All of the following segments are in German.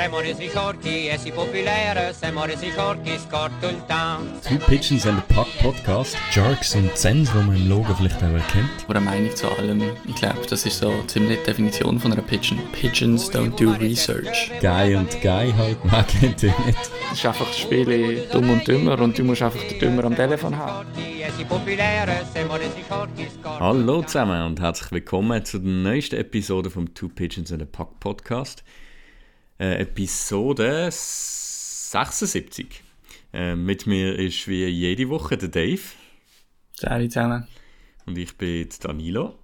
Siamo resi forti e si popolare, siamo resi forti, scorto il town. Two Pigeons and a Puck Podcast. Jerks und Zens, die man im Logo vielleicht auch erkennt. Oder eine Meinung zu allem. Ich glaube, das ist so ziemlich die Definition von einer Pigeon. Pigeons don't do research. Guy und Guy halt, man kennt ihn nicht. Es ist einfach das Spiel dumm und dümmer und du musst einfach den Dümmer am Telefon haben. Hallo zusammen und herzlich willkommen zu der neuesten Episode vom Two Pigeons and a Puck Podcast. Äh, Episode 76. Äh, mit mir ist wie jede Woche der Dave Salut zusammen. und ich bin Danilo.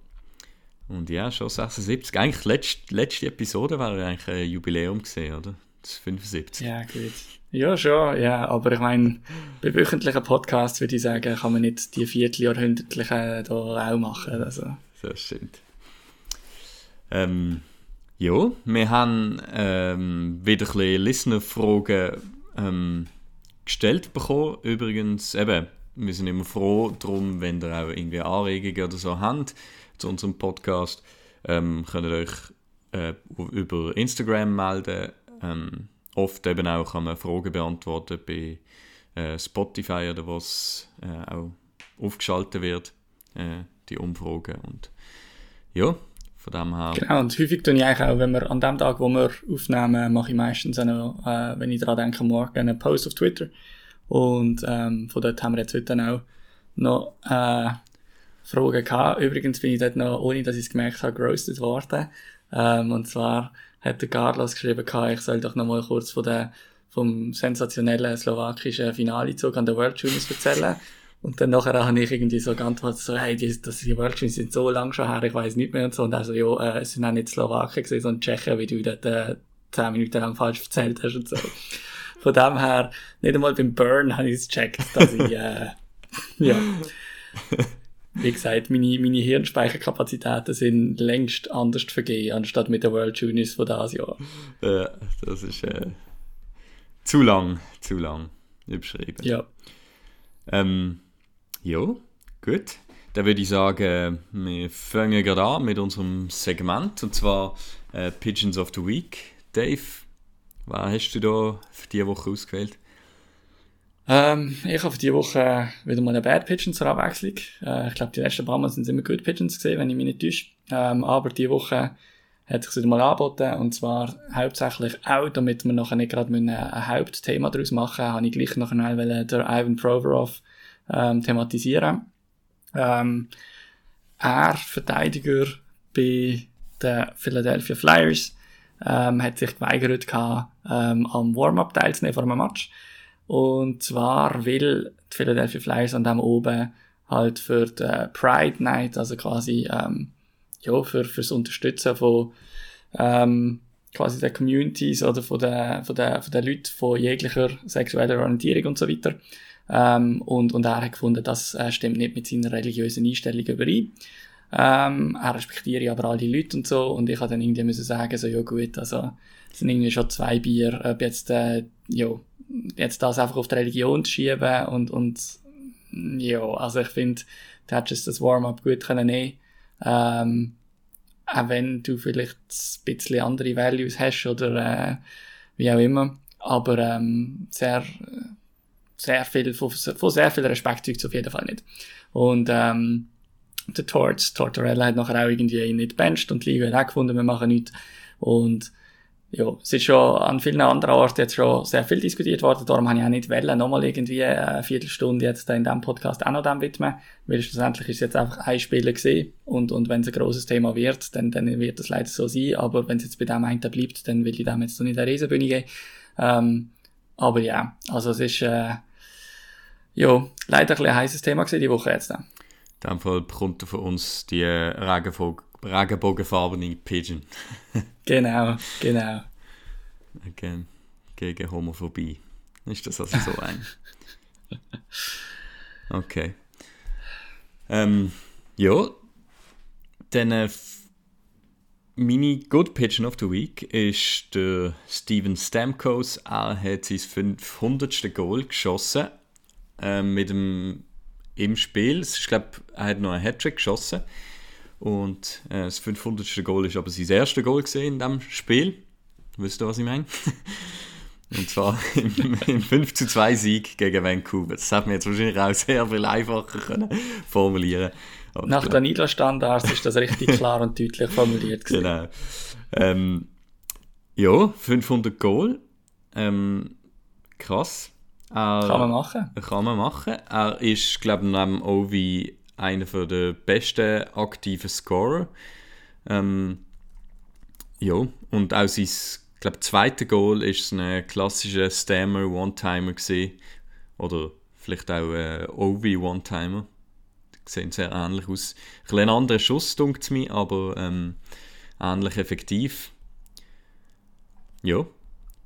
Und ja, schon 76. Eigentlich letzte, letzte Episode war eigentlich ein Jubiläum gesehen, oder? Das ist 75. Ja, gut. Ja, schon, ja, aber ich meine, bei wöchentlichen Podcasts würde ich sagen, kann man nicht die vierteljahrhundertlichen da auch machen. Also, Das stimmt. Ähm, ja, wir haben ähm, wieder ein bisschen Listener-Fragen ähm, gestellt bekommen. Übrigens, eben, wir sind immer froh darum, wenn ihr auch irgendwie Anregungen oder so habt zu unserem Podcast. Ähm, könnt ihr euch äh, über Instagram melden. Ähm, oft eben auch kann man Fragen beantworten bei äh, Spotify oder was äh, auch aufgeschaltet wird, äh, die Umfragen. Und ja, von dem her. genau, und häufig tue ich eigentlich auch, wenn wir an dem Tag, wo wir aufnehmen, mache ich meistens auch noch, äh, wenn ich daran denke, morgen einen Post auf Twitter. Und ähm, von dort haben wir jetzt heute auch noch äh, Fragen gehabt. Übrigens bin ich dort noch, ohne dass ich es gemerkt habe, gerostet worden. Ähm, und zwar hat der Carlos geschrieben, gehabt, ich soll doch noch mal kurz von der, vom sensationellen slowakischen Finalezug an der World Juniors erzählen. Und dann nachher habe ich irgendwie so geantwortet, so, hey, die, das, die World Juniors sind so lang schon her, ich weiß nicht mehr und so. Und also, ja, äh, es sind auch nicht Slowaken gewesen, sondern Tschechen, wie du dort äh, zehn Minuten lang falsch erzählt hast und so. Von dem her, nicht einmal beim Burn habe ich es gecheckt, dass ich, äh, ja. Wie gesagt, meine, meine Hirnspeicherkapazitäten sind längst anders vergeben, anstatt mit der World Juniors von dieses Jahr. Äh, das ist äh, zu lang, zu lang überschrieben. Ja. Ähm, ja, gut. Dann würde ich sagen, wir fangen gerade an mit unserem Segment und zwar äh, Pigeons of the Week. Dave, was hast du da für diese Woche ausgewählt? Ähm, ich habe für diese Woche wieder mal eine Bad Pigeon zur Abwechslung. Äh, ich glaube, die letzten paar Mal sind es immer Good Pigeons gesehen, wenn ich mich nicht täusche. Ähm, aber diese Woche hat sich wieder mal angeboten. Und zwar hauptsächlich auch, damit wir nachher nicht gerade ein, Hauptthema daraus machen, habe ich gleich nachher den Ivan Provorov ähm, thematisieren. Ähm, er, Verteidiger bei den Philadelphia Flyers, ähm, hat sich geweigert, gehabt, ähm, am Warm-up teilzunehmen vor einem Match. Und zwar will die Philadelphia Flyers an dem oben halt für die Pride Night, also quasi ähm, ja, für fürs Unterstützen von ähm, quasi der Communities oder von der von der von der Leuten von jeglicher sexueller Orientierung und so weiter. Ähm, und und er hat gefunden, das äh, stimmt nicht mit seiner religiösen Einstellung überein. Ähm, er respektiere aber all die Leute und so. Und ich habe dann irgendwie müssen sagen so ja gut also es sind irgendwie schon zwei Bier ob jetzt äh, ja jetzt das einfach auf die Religion zu schieben und und ja also ich finde du hättest das Warm-up gut können nehmen ähm, auch wenn du vielleicht ein bisschen andere Values hast oder äh, wie auch immer. Aber ähm, sehr sehr viel von, von sehr viel Respekt zeugt auf jeden Fall nicht. Und ähm, der Torts, Tortorella hat nachher auch irgendwie ihn nicht bencht und die Liga hat auch gefunden, wir machen nichts. Und ja, es ist schon an vielen anderen Orten jetzt schon sehr viel diskutiert worden, darum habe ich auch nicht wollen, nochmal irgendwie eine Viertelstunde jetzt in diesem Podcast auch noch dem widmen, weil schlussendlich ist es jetzt einfach ein Spieler gesehen und, und wenn es ein grosses Thema wird, dann, dann wird das leider so sein, aber wenn es jetzt bei dem einen bleibt, dann will ich dem jetzt noch nicht eine Riesenbühne geben. Ähm, aber ja, also es ist, äh, ja, leider ein, ein heißes Thema gewesen die Woche jetzt. Dann. In dem Fall bekommt er von uns die Regenbogen, regenbogenfarbene Pigeon. Genau, genau. Gegen, gegen Homophobie. Ist das also so ein? Okay. Ähm, ja, dann äh, meine Good Pigeon of the Week ist der Steven Stamkos. Er hat sein 500. Goal geschossen äh, mit dem, im Spiel. Es ist, Ich glaube, er hat noch einen Hattrick geschossen. Und äh, das 500. Goal ist aber sein erstes Goal gesehen in diesem Spiel. Wisst ihr, was ich meine? Und zwar im, im 5 zu 2 Sieg gegen Vancouver. Das hat mir jetzt wahrscheinlich auch sehr viel einfacher können formulieren Aber Nach den Niederstandards ist das richtig klar und deutlich formuliert. Gewesen. Genau. Ähm, ja, 500 Goal. Ähm, krass. Er, kann man machen. Kann man machen. Er ist, glaube ich, neben Ovi einer der besten aktiven Scorer. Ähm, ja, und auch sein glaube, zweite Goal ist ein klassischer Stammer One-Timer Oder vielleicht auch ein Ovi One-Timer. Sehen sehr ähnlich aus. Ein bisschen anderer Schuss, dunkt mir, aber ähm, ähnlich effektiv. Ja,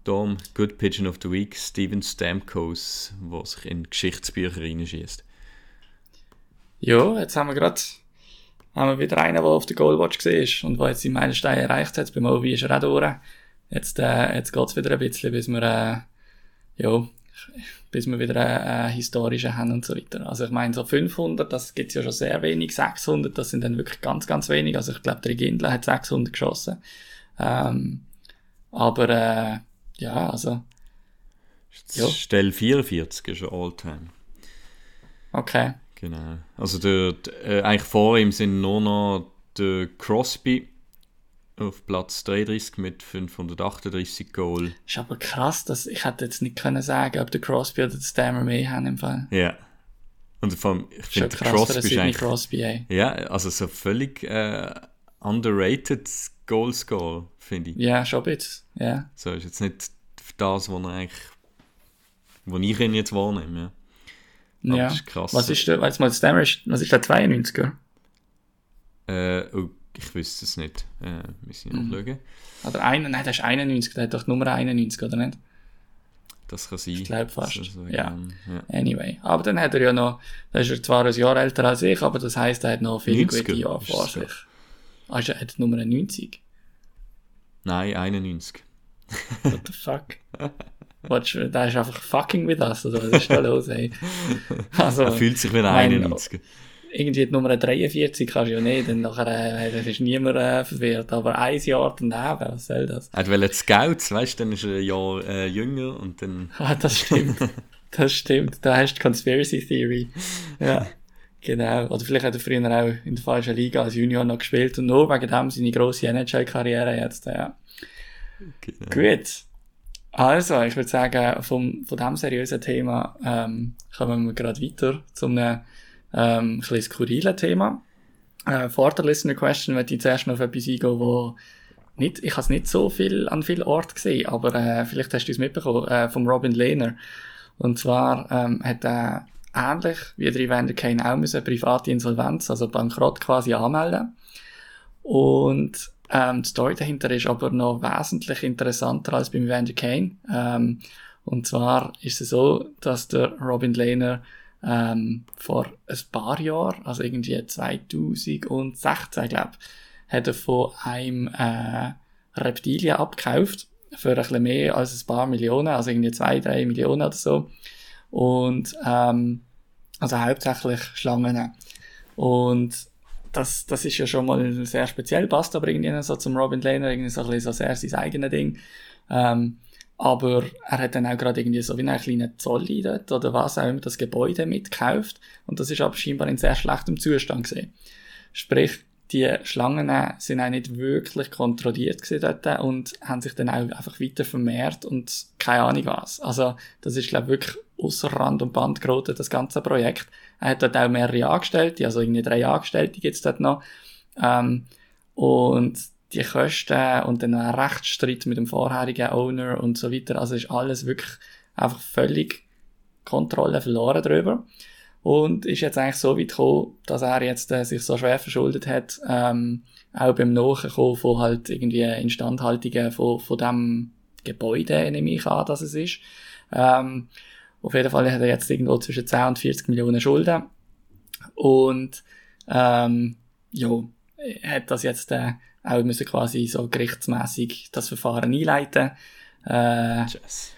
darum Good Pigeon of the Week, Steven Stamkos, der sich in Geschichtsbücher reinschießt. Ja, jetzt haben wir gerade haben wir wieder einen, der auf der Goalwatch ist und der jetzt die Meilenstein erreicht hat. Beim Ovi ist er auch durch. Jetzt, äh, jetzt geht's wieder ein bisschen, bis wir, äh, ja, bis wir wieder einen äh, historischen haben und so weiter. Also ich meine, so 500, das gibt's ja schon sehr wenig, 600, das sind dann wirklich ganz, ganz wenig. Also ich glaube, der Gindler hat 600 geschossen. Ähm, aber, äh, ja, also... Ja. Stell 44 ist All-Time. Okay. Genau. Also der, der, äh, eigentlich vor ihm sind nur noch der Crosby auf Platz 33 mit 538 Goal. Ist aber krass, dass ich hätte jetzt nicht können sagen, ob der Crosby oder der Stammer mehr haben im Fall. Ja. Und vor allem, ich finde, Crosby ist eigentlich... Crosby, ey. Ja, also so völlig äh, underrated Goalscore, finde ich. Ja, schon ein bisschen, ja. So ist jetzt nicht das, was eigentlich... wo ich ihn jetzt wahrnehme, ja. ja. Ist krass. Was ist der, weißt du was ist der 92er? Äh, oh ich wüsste es nicht. Äh, müssen wir mhm. nachschauen. Oder ein, nein, der ist 91, der hat doch Nummer 91, oder nicht? Das kann sein. Ich glaube fast. So, ja. ja. Anyway. Aber dann hat er ja noch, da ist er zwar ein Jahr älter als ich, aber das heisst, er hat noch viele gute Jahre vor sich. Ah, ist er Nummer 90? Nein, 91. What the fuck? Watch, der ist einfach fucking with us, oder was ist da los, ey? Also, er fühlt sich wie ein 91 irgendwie die Nummer 43 kannst du ja nicht, dann nachher äh, ist niemand äh, verwirrt. Aber ein Jahr daneben, was soll das? Er will Scouts, weißt du, dann ist er ein Jahr äh, jünger und dann... Ah, das stimmt. das stimmt. Da hast du Conspiracy Theory. Ja. Genau. Oder vielleicht hat er früher auch in der falschen Liga als Junior noch gespielt und nur wegen dem seine grosse NHL-Karriere jetzt, ja. Genau. Gut. Also, ich würde sagen, vom, von diesem seriösen Thema ähm, kommen wir gerade weiter zum einem ähm, ein bisschen skurrile Thema. Äh, vor der Listener Question möchte ich zuerst noch auf etwas eingehen, wo nicht, ich habe es nicht so viel an vielen Orten gesehen, aber äh, vielleicht hast du es mitbekommen, äh, vom Robin Lehner. Und zwar ähm, hat er ähnlich wie der Evander Kane auch müssen private Insolvenz, also Bankrott quasi anmelden. Und ähm, die Story dahinter ist aber noch wesentlich interessanter als beim Evander Kane. Ähm, und zwar ist es so, dass der Robin Lehner ähm, vor ein paar Jahren, also irgendwie 2016, glaube hat er von einem äh, Reptilien abgekauft für ein bisschen mehr als ein paar Millionen, also irgendwie zwei, drei Millionen oder so. Und ähm, also hauptsächlich Schlangen. Und das, das ist ja schon mal sehr speziell, passt aber irgendwie so zum Robin Lehner, irgendwie so ein bisschen so sehr sein eigenes Ding. Ähm, aber er hat dann auch gerade irgendwie so wie einen kleinen Zolli dort oder was auch immer das Gebäude mitgekauft und das ist aber scheinbar in sehr schlechtem Zustand gesehen. Sprich, die Schlangen sind auch nicht wirklich kontrolliert dort und haben sich dann auch einfach weiter vermehrt und keine Ahnung was. Also, das ist, glaube ich, wirklich außer Rand und Band geraten, das ganze Projekt. Er hat dort auch mehrere Angestellte, also irgendwie drei Angestellte gibt's dort noch. Ähm, und die Kosten und dann ein Rechtsstreit mit dem vorherigen Owner und so weiter. Also ist alles wirklich einfach völlig Kontrolle verloren drüber. Und ist jetzt eigentlich so weit gekommen, dass er jetzt äh, sich so schwer verschuldet hat, ähm, auch beim Nachkommen von halt irgendwie Instandhaltungen von, von dem Gebäude, nehme ich an, dass es ist. Ähm, auf jeden Fall hat er jetzt irgendwo zwischen 10 und 40 Millionen Schulden. Und, ähm, ja, hat das jetzt, äh, auch müssen quasi so gerichtsmäßig das Verfahren einleiten. Äh, yes.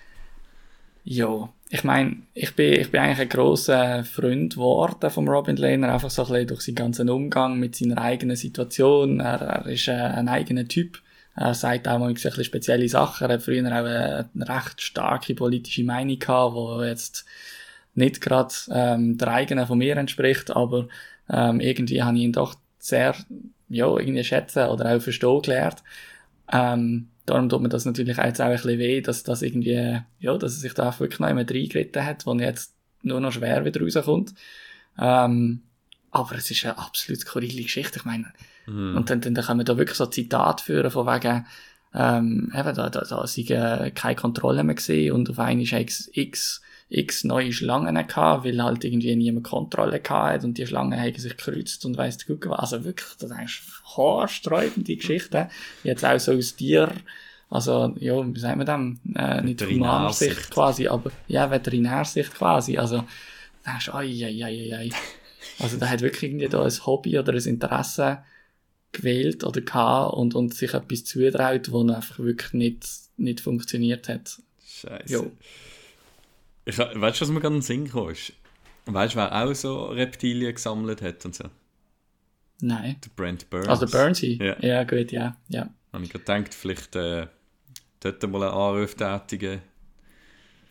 Ja, ich meine, ich bin, ich bin eigentlich ein grosser Freund geworden von Robin Lehner, einfach so ein bisschen durch seinen ganzen Umgang mit seiner eigenen Situation. Er, er ist äh, ein eigener Typ, Er sagt auch mal ein bisschen spezielle Sachen. Er hat früher auch eine, eine recht starke politische Meinung gehabt, die jetzt nicht gerade ähm, der eigenen von mir entspricht, aber ähm, irgendwie habe ich ihn doch sehr ja, irgendwie schätzen oder auch verstehen gelernt. Ähm, darum tut mir das natürlich auch jetzt auch ein bisschen weh, dass das irgendwie, ja, dass er sich da wirklich noch immer reingeritten hat, wo jetzt nur noch schwer wieder rauskommt. Ähm, aber es ist eine absolut skurrile Geschichte. Ich meine, mm. und dann, dann, dann können wir da wirklich so Zitat führen von wegen, ähm, eben, da, da, da sind äh, keine Kontrolle mehr gesehen und auf einmal x, x, x neue Schlangen gehabt, weil halt irgendwie niemand Kontrolle gehabt und die Schlangen haben sich gekreuzt und weiss gut was. Also wirklich, das ist haarsträubende Geschichte. Jetzt auch so aus dir, also, ja, wie sagen wir dem? Äh, nicht Humansicht quasi, aber, ja, Veterinärsicht quasi. Also, da hast du, ai, ai, ai, ai. Also, da hat wirklich irgendwie da ein Hobby oder ein Interesse gewählt oder gehabt und, und sich etwas zutraut, das einfach wirklich nicht, nicht funktioniert hat. Scheiße. Jo. Ich, weißt du, was mir gerade in den Sinn kam? Weißt du, wer auch so Reptilien gesammelt hat und so? Nein. Der Brent Burns. Also Burnsy? Ja. ja, gut, ja. ja. Habe ich gedacht, vielleicht äh, dort mal einen Anruf tätigen.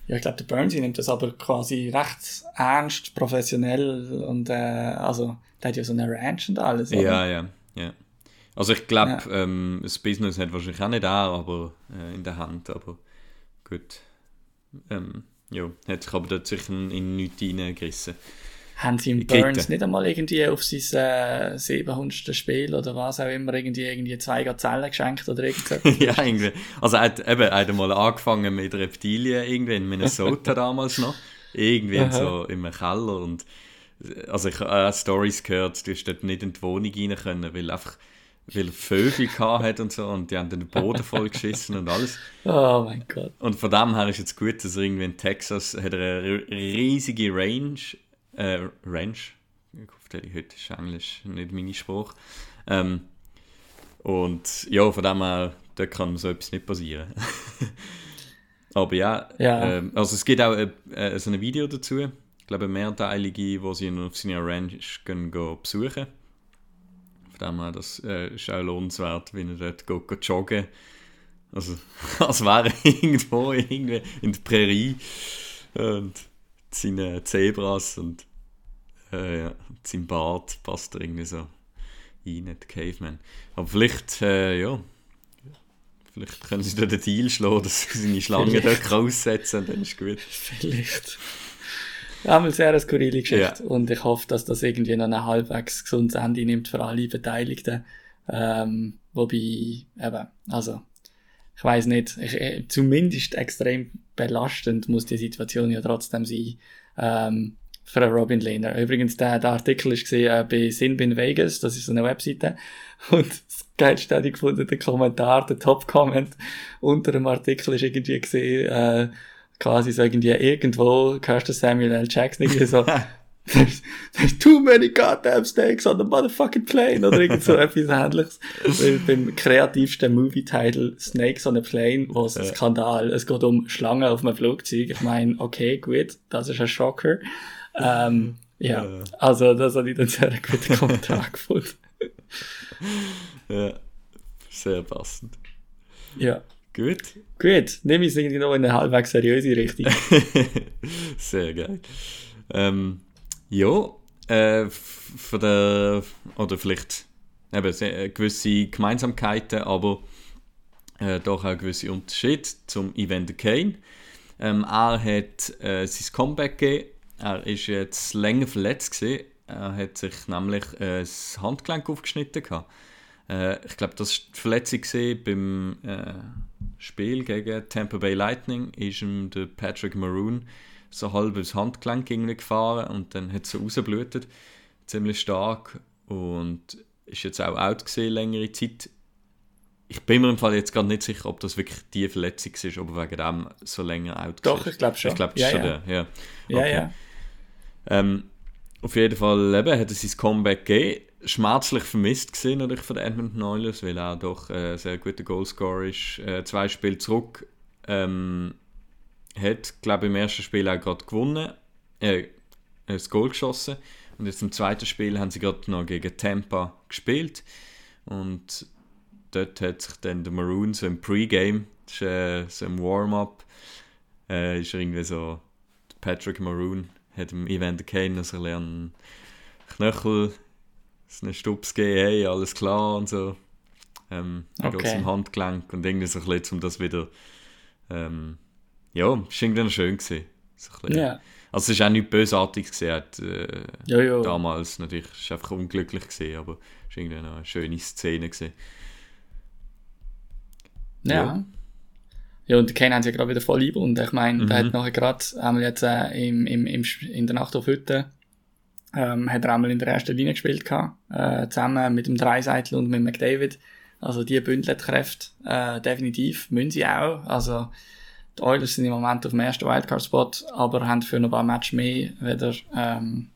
Ja, ich glaube, der Burnsy nimmt das aber quasi recht ernst, professionell und äh, also, der hat ja so eine Ranch und alles. Oder? Ja, ja, ja. Also ich glaube, ja. ähm, das Business hat wahrscheinlich auch nicht er, aber äh, in der Hand, aber gut. Ähm, ja, hat sich aber dort sicher in nichts hineingerissen. Haben sie im Burns nicht einmal irgendwie auf sein äh, 700. Spiel oder was auch immer irgendwie, irgendwie zwei Gazellen geschenkt oder irgendwas? ja, irgendwie. Also er hat eben er hat einmal angefangen mit Reptilien irgendwie in Minnesota damals noch. Irgendwie so im Keller und also ich habe äh, Stories gehört, du hast dort nicht in die Wohnung rein können, weil einfach weil Vögel hat und so und die haben den Boden voll geschissen und alles. Oh mein Gott. Und von dem her ist jetzt gut, dass er irgendwie in Texas hat er eine riesige Range, äh, Range, ich hoffe, heute ist Englisch nicht meine Sprache. Ähm, und ja, von dem her, da kann so etwas nicht passieren. Aber ja, ja. Ähm, also es gibt auch äh, äh, so ein Video dazu, ich glaube mehrteilige, wo sie ihn auf seiner Ranch gehen, gehen besuchen dem her, das äh, ist auch lohnenswert, wenn er dort geht, joggen Also, als wäre er irgendwo irgendwie in der Prärie und seine Zebras und äh, ja, sein Bart passt da irgendwie so rein, der Caveman. Aber vielleicht, äh, ja, vielleicht können sie da den Deal schlagen, dass sie seine Schlange dort aussetzen und dann ist gut. Vielleicht. Ja, mal sehr eine skurrile Geschichte. Ja. Und ich hoffe, dass das irgendwie noch ein halbwegs gesundes Ende nimmt für alle Beteiligten. Ähm, wobei, eben, also, ich weiß nicht, ich, zumindest extrem belastend muss die Situation ja trotzdem sein. Ähm, für Robin Lehner. Übrigens, der, der Artikel ist gesehen äh, bei Sinbin Vegas, das ist so eine Webseite. Und das geilste habe ich gefunden, der Kommentar, der Top-Comment unter dem Artikel ist irgendwie gesehen, äh, quasi so irgendwie irgendwo hörst du Samuel L. Jackson irgendwie so, there's, there's too many goddamn snakes on the motherfucking plane oder irgend so etwas ähnliches. Weil beim kreativsten Movie-Title Snakes on a Plane, wo es ein Skandal, es geht um Schlangen auf einem Flugzeug. Ich meine, okay, gut, das ist ein Schocker. Ähm, ja, also das habe ich dann sehr guten Kommentar gefunden. ja, sehr passend. Ja. Gut. Gut, nehme ich es irgendwie noch in eine halbwegs seriöse Richtung. Sehr geil. Ähm, ja, äh, von der, oder vielleicht eben sehr, gewisse Gemeinsamkeiten, aber äh, doch auch gewisse Unterschiede zum Evander Kane. Ähm, er hat äh, sein Comeback gegeben. Er ist jetzt länger verletzt gewesen. Er hat sich nämlich äh, das Handgelenk aufgeschnitten gehabt. Äh, ich glaube, das war die Verletzung beim äh, Spiel gegen Tampa Bay Lightning. Ist ihm der Patrick Maroon so halb ins Handgelenk gefahren und dann hat es so rausgeblutet. Ziemlich stark. Und ist jetzt auch out gesehen längere Zeit. Ich bin mir im Fall jetzt gar nicht sicher, ob das wirklich die Verletzung ist, aber wegen dem so länger out Doch, ich glaube schon. Ich glaube, ja, schon ja. der. Ja, okay. ja. ja. Ähm, auf jeden Fall eben, hat er sein Comeback gegeben schmerzlich vermisst gesehen natürlich von Edmonton Oilers, weil er doch ein äh, sehr guter Goalscorer ist. Äh, zwei Spiele zurück ähm, hat, glaube ich, im ersten Spiel auch gerade gewonnen, äh, das Goal geschossen und jetzt im zweiten Spiel haben sie gerade noch gegen Tampa gespielt und dort hat sich dann der Maroon so im Pre-Game, äh, so im Warm-Up, äh, ist irgendwie so, Patrick Maroon hat im Event Kane also einen Knöchel, einen Stups gegeben, hey, alles klar und so. Ähm, okay. geht im Handgelenk und irgendwie so ein bisschen, um das wieder, ähm, ja, es war irgendwie schön gewesen. So yeah. Also es war auch nicht bösartig gesehen, äh, ja, ja. damals natürlich, es war einfach unglücklich gesehen, aber es war irgendwie eine schöne Szene gewesen. Ja. ja. Ja, und Kane haben sie ja gerade wieder voll lieb und ich meine, mhm. der hat nachher gerade einmal jetzt äh, im, im, im, in der Nacht auf Hütte ähm, hat er einmal in der ersten Linie gespielt gehabt, äh, zusammen mit dem Dreiseitel und mit McDavid. Also die Bündletkräfte, äh, definitiv, müssen sie auch. Also die Oilers sind im Moment auf dem ersten Wildcard-Spot, aber haben für noch ein paar Matches mehr wieder ähm,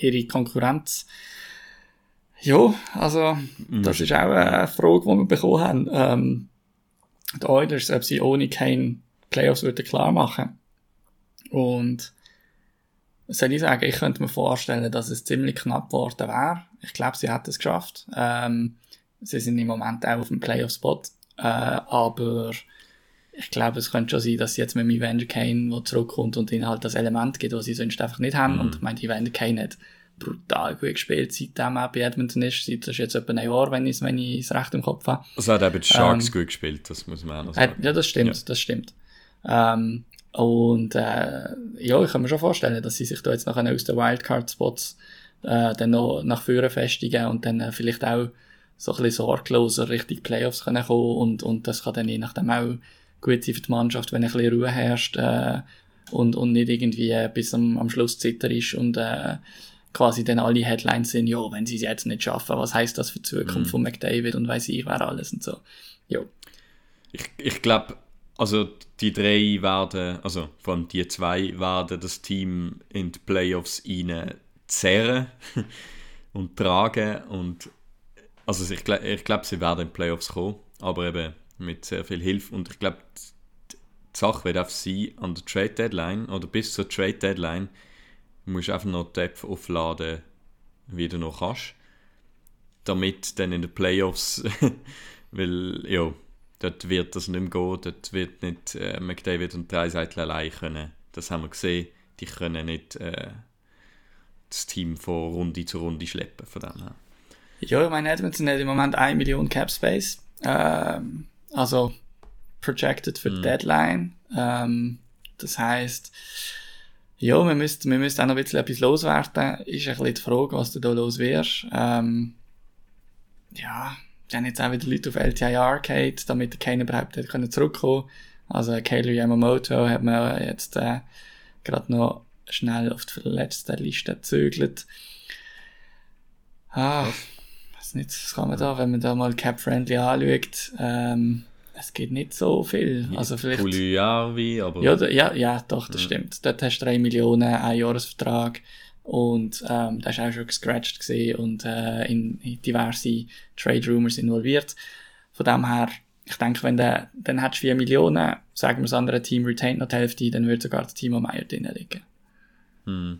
ihre Konkurrenz. Ja, also das mhm. ist auch eine Frage, die wir bekommen haben. Ähm, die Oilers, ob sie ohne kein Playoffs würden klar machen. Und soll ich sagen, ich könnte mir vorstellen, dass es ziemlich knapp geworden wäre. Ich glaube, sie hätten es geschafft. Ähm, sie sind im Moment auch auf dem Playoff-Spot. Äh, aber ich glaube, es könnte schon sein, dass sie jetzt mit dem Evander Kane, der zurückkommt und ihnen halt das Element gibt, was sie sonst einfach nicht haben. Mhm. Und ich meine, Evander Kane hat brutal gut gespielt, seitdem er bei Edmonton ist. Das ist jetzt etwa ein Jahr, wenn ich, wenn es recht im Kopf habe. Also hat er bei Sharks ähm, gut gespielt, das muss man auch noch sagen. ja, das stimmt, ja. das stimmt. Ähm, und äh, ja, ich kann mir schon vorstellen, dass sie sich da jetzt nachher aus den Wildcard-Spots äh, dann noch nach vorne festigen und dann äh, vielleicht auch so ein bisschen sorgloser Richtung Playoffs können kommen und, und das kann dann je nachdem auch gut sein für die Mannschaft, wenn ein bisschen Ruhe herrscht äh, und, und nicht irgendwie äh, bis am, am Schluss Zitter ist und äh, quasi dann alle Headlines sind, ja, wenn sie es jetzt nicht schaffen, was heißt das für die Zukunft mhm. von McDavid und weiß ich wer alles und so. Ja. Ich, ich glaube, also die drei werden, also vor allem die zwei werden das Team in die Playoffs rein zerren und tragen und also ich, ich glaube, sie werden in die Playoffs kommen, aber eben mit sehr viel Hilfe und ich glaube, die Sache wird auf sie an der Trade Deadline oder bis zur Trade Deadline Du musst einfach noch die App aufladen, wie du noch kannst. Damit dann in den Playoffs, weil ja, dort wird das nicht mehr gehen, dort wird nicht äh, McDavid und Dreiseitel allein können. Das haben wir gesehen, die können nicht äh, das Team von Runde zu Runde schleppen, von dem her. Ja, ich meine, Edmonton hat im Moment 1 Million Cap Space. Ähm, also projected für die mm. Deadline. Ähm, das heißt, ja, wir müssen, wir müssen auch noch ein bisschen etwas loswerden. Ist ein bisschen die Frage, was du da los wirst. Ähm, ja, dann jetzt auch wieder Leute auf LTI Arcade, damit keiner überhaupt hat können zurückkommen. Also Kaylee Yamamoto hat man jetzt äh, gerade noch schnell auf die letzte Liste gezögert. Ah, weiß nicht, was kann man da, wenn man da mal Cap-Friendly anschaut. Ähm, es geht nicht so viel. Also vielleicht. Puliarvi, aber. Ja, ja, ja, doch, das ja. stimmt. Dort hast du 3 Millionen, ein Jahresvertrag. Und ähm, das ist auch schon gescratcht und äh, in, in diverse Trade Rumors involviert. Von dem her, ich denke, wenn der, dann hättest du 4 Millionen, sagen wir das andere Team retained noch die Hälfte, dann würde sogar das Timo Meyer drin liegen. Hm.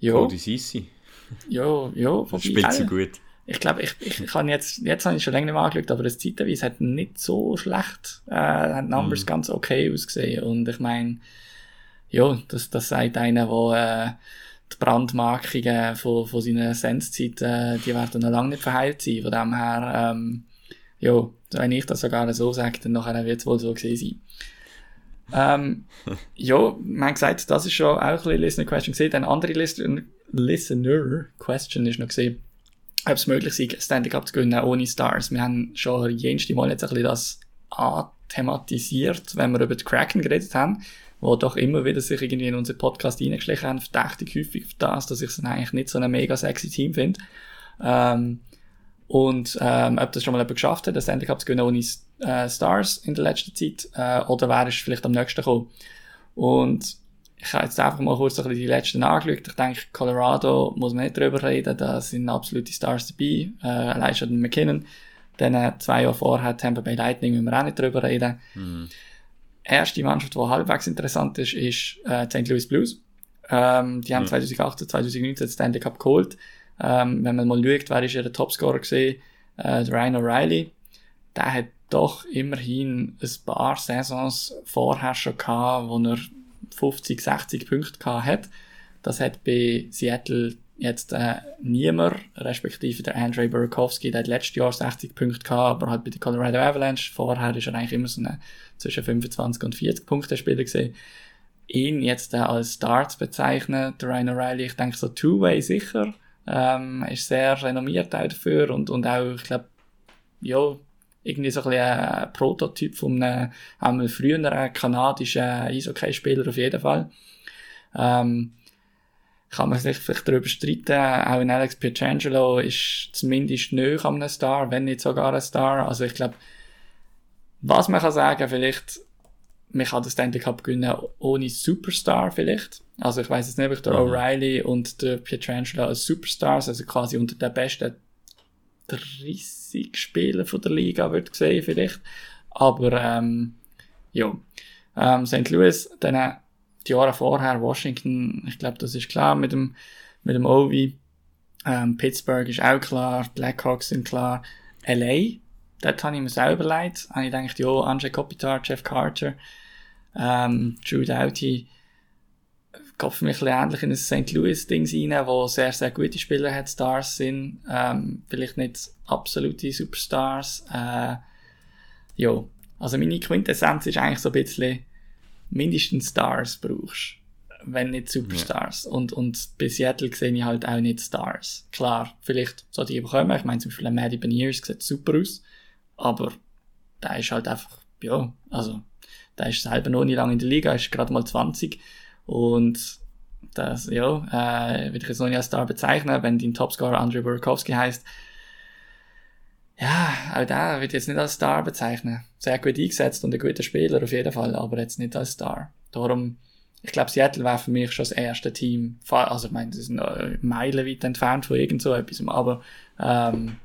Ja. Cody Sissi. Ja, ja, Spielt so gut ich glaube, ich, ich kann jetzt, jetzt habe ich schon länger nicht mehr angeschaut, aber das zeitweise hat nicht so schlecht, äh, hat Numbers mhm. ganz okay ausgesehen. Und ich meine, ja, das, das sagt einer, der, äh, die Brandmarkungen von, von seiner Senszeit, äh, die werden noch lange nicht verheilt sein. Von dem her, ähm, ja, wenn ich das sogar so sage, dann nachher wird es wohl so gesehen sein. ähm, ja, man hat gesagt, das ist schon auch ein bisschen Listener Question gesehen. Eine andere Listener, Listener Question ist noch gesehen, ob es möglich ist, Stanley Cup zu gewinnen ohne Stars. Wir haben schon jenste Mal jetzt ein bisschen das thematisiert, wenn wir über die Kraken geredet haben, wo doch immer wieder sich irgendwie in unseren Podcast reingeschlichen haben, verdächtig häufig für das, dass ich es eigentlich nicht so ein mega sexy Team finde. Ähm, und ähm, ob das schon mal jemand geschafft hat, das Stanley Cup zu ohne äh, Stars in der letzten Zeit, äh, oder wäre es vielleicht am nächsten gekommen. Und ich habe jetzt einfach mal kurz die letzten angeschaut. Ich denke, Colorado muss man nicht drüber reden, da sind absolute Stars dabei, äh, allein schon McKinnon. Dann äh, zwei Jahre vorher Tampa Bay Lightning, müssen wir auch nicht drüber reden. Mhm. Erste Mannschaft, die halbwegs interessant ist, ist äh, St. Louis Blues. Ähm, die haben mhm. 2018, 2019 Stanley Cup geholt. Ähm, wenn man mal schaut, wer ist ihr Topscorer gesehen, äh, Ryan O'Reilly, der hat doch immerhin ein paar Saisons vorher schon gehabt, wo er 50, 60 Punkte gehabt hat. Das hat bei Seattle jetzt äh, niemand, respektive der Andre Burakovsky, der hat letztes Jahr 60 Punkte gehabt, aber halt bei den Colorado Avalanche, vorher ist er eigentlich immer so eine zwischen 25 und 40 Punkte Spieler gesehen. Ihn jetzt äh, als Star zu bezeichnen, der Ryan O'Reilly, ich denke so Two-Way sicher, ähm, ist sehr renommiert auch dafür und, und auch, ich glaube, ja, irgendwie so ein, ein Prototyp von einem, einem früheren kanadischen Eishockey-Spieler auf jeden Fall. Ähm, kann man sich vielleicht darüber streiten. Auch in Alex Pietrangelo ist zumindest nöch an einem Star, wenn nicht sogar ein Star. Also ich glaube, was man kann sagen, vielleicht, man kann das Stanley Cup gewinnen ohne Superstar vielleicht. Also ich weiß jetzt nicht, ob ich der mhm. O'Reilly und der Pietrangelo als Superstars, also quasi unter den besten 30 Spieler von der Liga würde sehen vielleicht. Aber ähm, ja, ähm, St. Louis, dann die Jahre vorher Washington, ich glaube, das ist klar mit dem, mit dem Ovi. Ähm, Pittsburgh ist auch klar, Blackhawks sind klar. LA, dort habe ich mir selber leid. Habe ich gedacht, ja, Andrzej Kopitar, Jeff Carter, ähm, Drew Doughty, geht mich ein ähnlich in ein St. Louis-Ding rein, wo sehr, sehr gute Spieler hat, Stars sind. Ähm, vielleicht nicht absolute Superstars. Äh, ja, also meine Quintessenz ist eigentlich so ein bisschen, mindestens Stars brauchst, wenn nicht Superstars. Ja. Und, und bei Seattle sehe ich halt auch nicht Stars. Klar, vielleicht so die bekommen. Ich meine, zum Beispiel Maddie Beniers sieht super aus, aber der ist halt einfach, ja, also, der ist selber noch nicht lange in der Liga, ist gerade mal 20 und das, ja, äh, würde ich jetzt noch nicht als Star bezeichnen, wenn dein Topscorer Andrei Burakovsky heißt, ja, auch der wird jetzt nicht als Star bezeichnen. Sehr gut eingesetzt und ein guter Spieler auf jeden Fall, aber jetzt nicht als Star. Darum, ich glaube, Seattle wäre für mich schon das erste Team. Also, ich meine, sie sind meilenweit entfernt von irgend so etwas, aber ähm,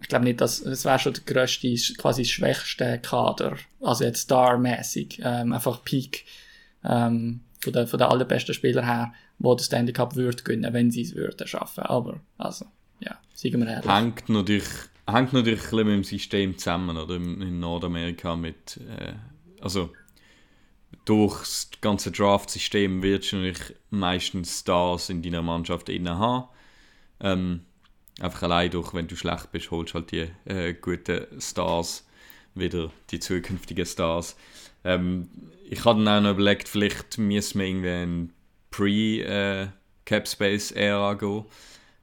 ich glaube nicht, dass es wäre schon der grösste, quasi das schwächste Kader. Also jetzt Star-mäßig, ähm, einfach Peak ähm, von den von der allerbesten Spieler her, wo der Stanley Cup würde gewinnen, wenn sie es würden schaffen. Aber, also, ja, sagen wir ehrlich. Hängt natürlich hängt natürlich ein bisschen mit dem System zusammen, oder? In Nordamerika mit, äh, also durch das ganze Draft-System wirst du natürlich meistens Stars in deiner Mannschaft haben. Ähm, einfach allein durch, wenn du schlecht bist, holst du halt die äh, guten Stars wieder, die zukünftigen Stars. Ähm, ich habe dann auch noch überlegt, vielleicht müssen wir irgendwie in Pre-Cap-Space-Ära äh, gehen.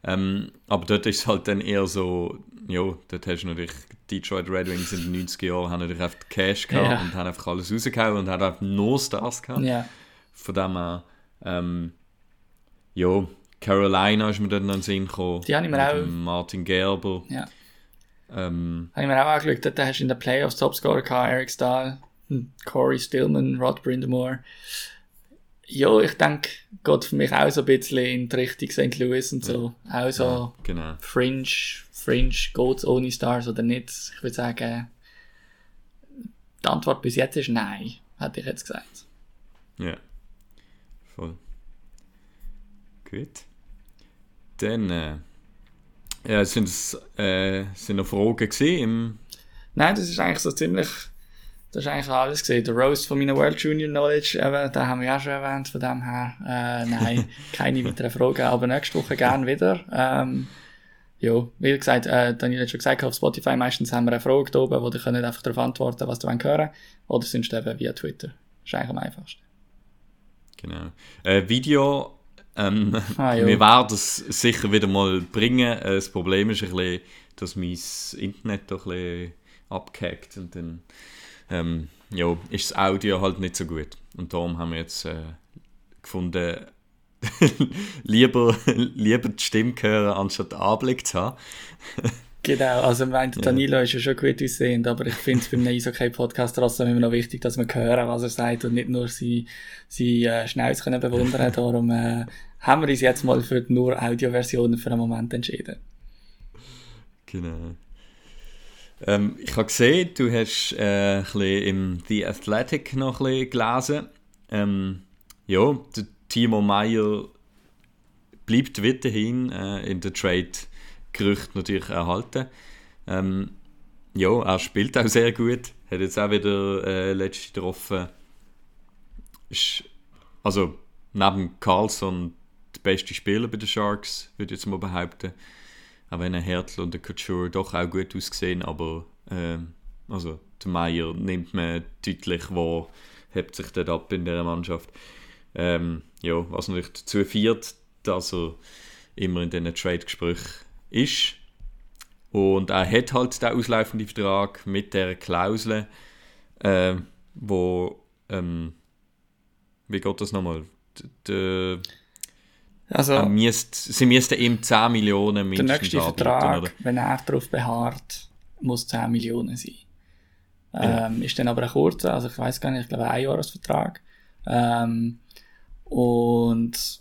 Ähm, aber dort ist es halt dann eher so, ja, dort hast du natürlich Detroit Red Wings in den 90er Jahren haben natürlich einfach Cash gehabt ja. und haben einfach alles rausgehauen und haben einfach nur Stars gehabt. Ja. Von dem her, ähm, ja, Carolina ist mir dann noch in den Sinn gekommen. Die habe ich mir auch. Martin Gerber. Ja. Ähm, habe ich mir auch angeschaut, dort hast du in den Playoffs Topscorer gehabt, Eric Stahl, hm, Corey Stillman, Rod Brindamore ja, ich denke, geht für mich auch so ein bisschen in die Richtung St. Louis und so. Ja. Auch so ja, genau. Fringe, Fringe, geht ohne Stars oder nicht? Ich würde sagen, die Antwort bis jetzt ist nein, hätte ich jetzt gesagt. Ja, voll. Gut. Dann, äh, ja, sind es äh, sind noch Fragen im... Nein, das ist eigentlich so ziemlich das ist eigentlich alles gesehen. Der Roast von meiner World Junior Knowledge, eben, den haben wir ja schon erwähnt, von dem her. Äh, nein, keine weiteren Fragen, aber nächste Woche gerne wieder. Ähm, ja, wie gesagt, äh, Daniel hat schon gesagt, auf Spotify meistens haben wir eine Frage da oben, wo ihr könnt einfach darauf antworten, was ihr hören wollt. Oder sonst eben via Twitter. Das ist eigentlich am einfachsten. Genau. Äh, Video, ähm, ah, wir werden es sicher wieder mal bringen. Äh, das Problem ist ein bisschen, dass mein Internet doch ein bisschen abgehackt und dann ähm, ja, ist das Audio halt nicht so gut. Und darum haben wir jetzt äh, gefunden, lieber, lieber die Stimme hören, anstatt den Anblick zu haben. genau, also meint Danilo ja. ist ja schon gut aussehend, aber ich finde es beim Eishockey-Podcast trotzdem immer noch wichtig, dass wir hören, was er sagt und nicht nur seine, seine äh, Schnauz können bewundern. Darum äh, haben wir uns jetzt mal für die nur Audioversionen für einen Moment entschieden. Genau. Ähm, ich habe gesehen, du hast äh, ein bisschen im The Athletic noch ein bisschen gelesen. Ähm, ja, der Timo Meyer bleibt weiterhin äh, in der Trade-Gerücht natürlich erhalten. Ähm, ja, er spielt auch sehr gut. Hat jetzt auch wieder äh, letzte getroffen. Ist, also neben Carlson der beste Spieler bei den Sharks, würde ich jetzt mal behaupten. Auch wenn er Hertl und der Couture doch auch gut aussehen, aber äh, also der Meier nimmt man deutlich wahr, hebt sich dort ab in der Mannschaft. Ähm, ja, was natürlich dazu führt, dass er immer in diesen Trade-Gesprächen ist. Und er hat halt den auslaufenden Vertrag mit der Klausel, äh, wo, ähm, wie geht das nochmal? D also, müsst, sie müssten ihm 10 Millionen der mindestens nächste anbieten, Vertrag, oder? wenn er darauf beharrt, muss 10 Millionen sein. Ja. Ähm, ist dann aber ein kurzer, also ich weiß gar nicht, ich glaube ein Jahresvertrag. Ähm, und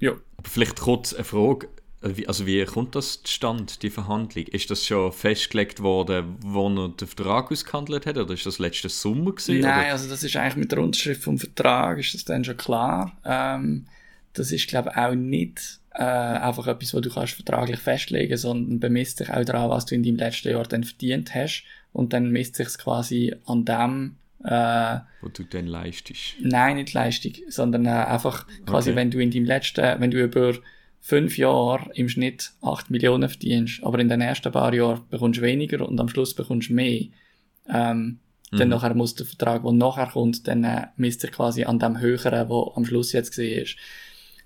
ja, Aber vielleicht kurz eine Frage, wie- also wie kommt das zustande, die Verhandlung? Ist das schon festgelegt worden, wo er den Vertrag ausgehandelt hat, oder ist das letztes Sommer gewesen? Nein, oder? also das ist eigentlich mit der Unterschrift vom Vertrag ist das dann schon klar. Ähm, das ist glaube ich auch nicht äh, einfach etwas, was du kannst vertraglich festlegen, sondern bemisst sich auch daran, was du in deinem letzten Jahr dann verdient hast und dann misst sich quasi an dem äh, Wo du dann leistest. Nein, nicht Leistung, sondern äh, einfach quasi, Okay. wenn du in deinem letzten, wenn du über fünf Jahre im Schnitt 8 Millionen verdienst, aber in den ersten paar Jahren bekommst du weniger und am Schluss bekommst du mehr, ähm, dann nachher muss der Vertrag, der nachher kommt, dann äh, misst er quasi an dem höheren, wo am Schluss jetzt gesehen ist.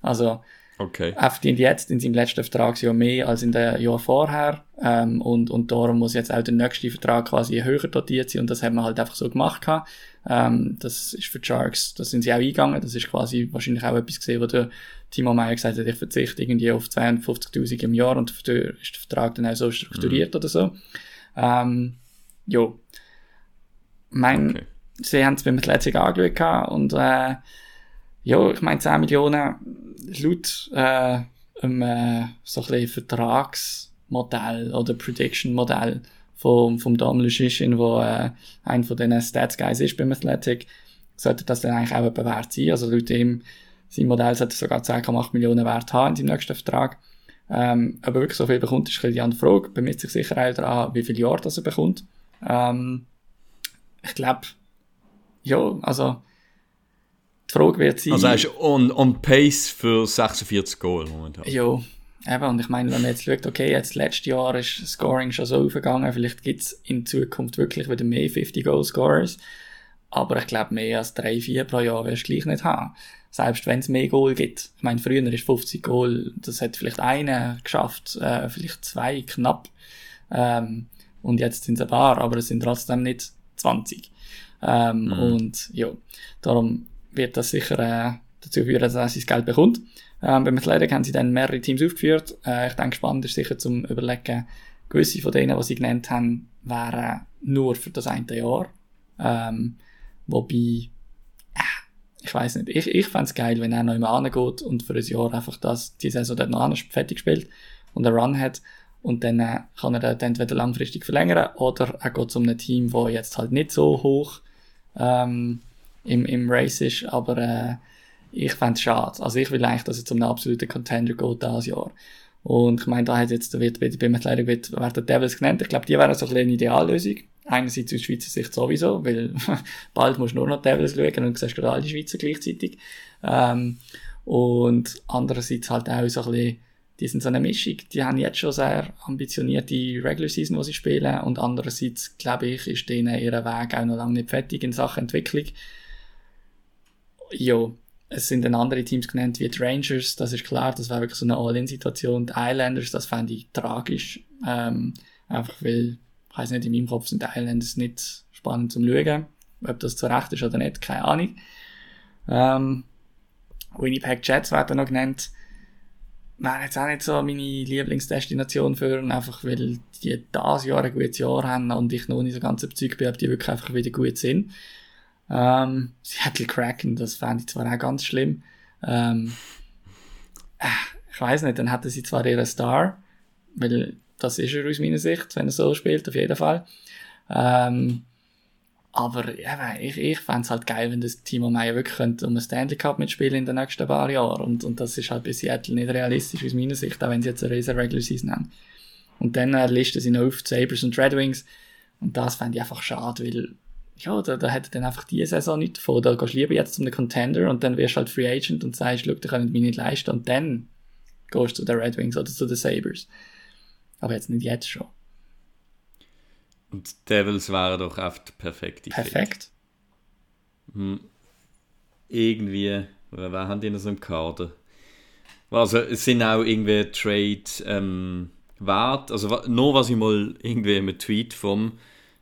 Also, Okay. er verdient jetzt in seinem letzten Vertragsjahr mehr als in den Jahr vorher ähm, und, und darum muss jetzt auch der nächste Vertrag quasi höher dotiert sein und das haben wir halt einfach so gemacht. Ähm, das ist für die Sharks, das sind sie auch eingegangen, das ist quasi wahrscheinlich auch etwas gesehen, wo der Timo Meyer gesagt hat, ich verzichte irgendwie auf 250'000 im Jahr und dafür ist der Vertrag dann auch so strukturiert oder so. Ähm, jo. Mein, Okay. sie haben es beim Athletic angeschaut und äh, ja, ich meine 10 Millionen laut äh, einem äh, so ein bisschen Vertragsmodell oder Prediction-Modell vom, vom Dom Luschishin, wo äh, einer von den Stats-Guys ist beim Athletic, sollte das dann eigentlich auch wert sein. Also laut dem, sein Modell sollte sogar 10,8 Millionen wert haben in seinem nächsten Vertrag. Ähm, aber wirklich so viel bekommt, ist ein die andere Frage. Bemisst sich sicher auch daran, wie viele Jahre das er bekommt. Ähm, ich glaube, ja, also die Frage wird sein... Also er ist on, on pace für 46 Goal momentan. Ja, eben, und ich meine, wenn man jetzt schaut, okay, jetzt letztes Jahr ist das Scoring schon so aufgegangen, vielleicht gibt es in Zukunft wirklich wieder mehr 50-Goal-Scorers, aber ich glaube, mehr als 3, 4 pro Jahr wirst du gleich nicht haben. Selbst wenn es mehr Goal gibt. Ich meine, früher ist 50 Goal, das hat vielleicht einer geschafft, äh, vielleicht zwei knapp, ähm, und jetzt sind es ein paar, aber es sind trotzdem nicht 20. Ähm, Und ja, darum wird das sicher äh, dazu führen, dass er sein Geld bekommt. Ähm, beim Athletic haben sie dann mehrere Teams aufgeführt. Äh, ich denke, spannend ist sicher zum Überlegen, gewisse von denen, die sie genannt haben, wären nur für das eine Jahr. Ähm, wobei, äh, ich weiß nicht, ich, ich fände es geil, wenn er noch immer angeht und für ein Jahr einfach das, die Saison dort noch fertig spielt und einen Run hat. Und dann äh, kann er dort entweder langfristig verlängern oder er geht zu einem Team, wo jetzt halt nicht so hoch ähm, im, im Race ist, aber äh, ich fände es schade. Also ich will eigentlich, dass er zum absoluten Contender geht dieses Jahr. Und ich meine, da hat jetzt, wird, wird beim Athletic wird, werden Devils genannt. Ich glaube, die wären so ein eine Ideallösung. Einerseits aus Schweizer Sicht sowieso, weil bald musst du nur noch Devils schauen und siehst gerade alle Schweizer gleichzeitig. Ähm, und andererseits halt auch so ein bisschen, die sind so eine Mischung. Die haben jetzt schon sehr ambitionierte Regular Season, die sie spielen. Und andererseits, glaube ich, ist denen ihr Weg auch noch lange nicht fertig in Sachen Entwicklung. Ja, es sind dann andere Teams genannt wie die Rangers, das ist klar, das wäre wirklich so eine All-In-Situation. Die Islanders, das fände ich tragisch. Ähm, einfach weil, ich weiß nicht, in meinem Kopf sind die Islanders nicht spannend zum Schauen. Ob das zu Recht ist oder nicht, keine Ahnung. Ähm, Winnipeg Jets werden noch genannt. Wäre jetzt auch nicht so meine Lieblingsdestination für, einfach weil die das Jahr ein gutes Jahr haben und ich noch nicht so ganz überzeugt bin, ob die wirklich einfach wieder gut sind. Ähm, Seattle Kraken, das fände ich zwar auch ganz schlimm. Ähm, äh, ich weiß nicht, dann hätten sie zwar ihren Star, weil das ist er aus meiner Sicht, wenn er so spielt, auf jeden Fall. Ähm, aber ja, ich, ich fände es halt geil, wenn das Timo Meyer wirklich könnte um einen Stanley Cup mitspielen in den nächsten paar Jahren. Und, und das ist halt bei Seattle nicht realistisch aus meiner Sicht, auch wenn sie jetzt eine riesen Regular Season haben. Und dann äh, listen sie noch auf Sabres und Red Wings. Und das fände ich einfach schade, weil, ja, da, da hätte dann einfach diese Saison nicht davon. Da gehst du lieber jetzt zum Contender und dann wirst du halt Free Agent und sagst, schau, die können mich nicht leisten und dann gehst du zu den Red Wings oder zu den Sabres. Aber jetzt nicht jetzt schon. Und Devils wären doch oft Fit. Perfekt. Irgendwie, wer haben die noch so im Kader? Also es sind auch irgendwie Trade ähm, wert. Also nur was ich mal irgendwie im Tweet vom,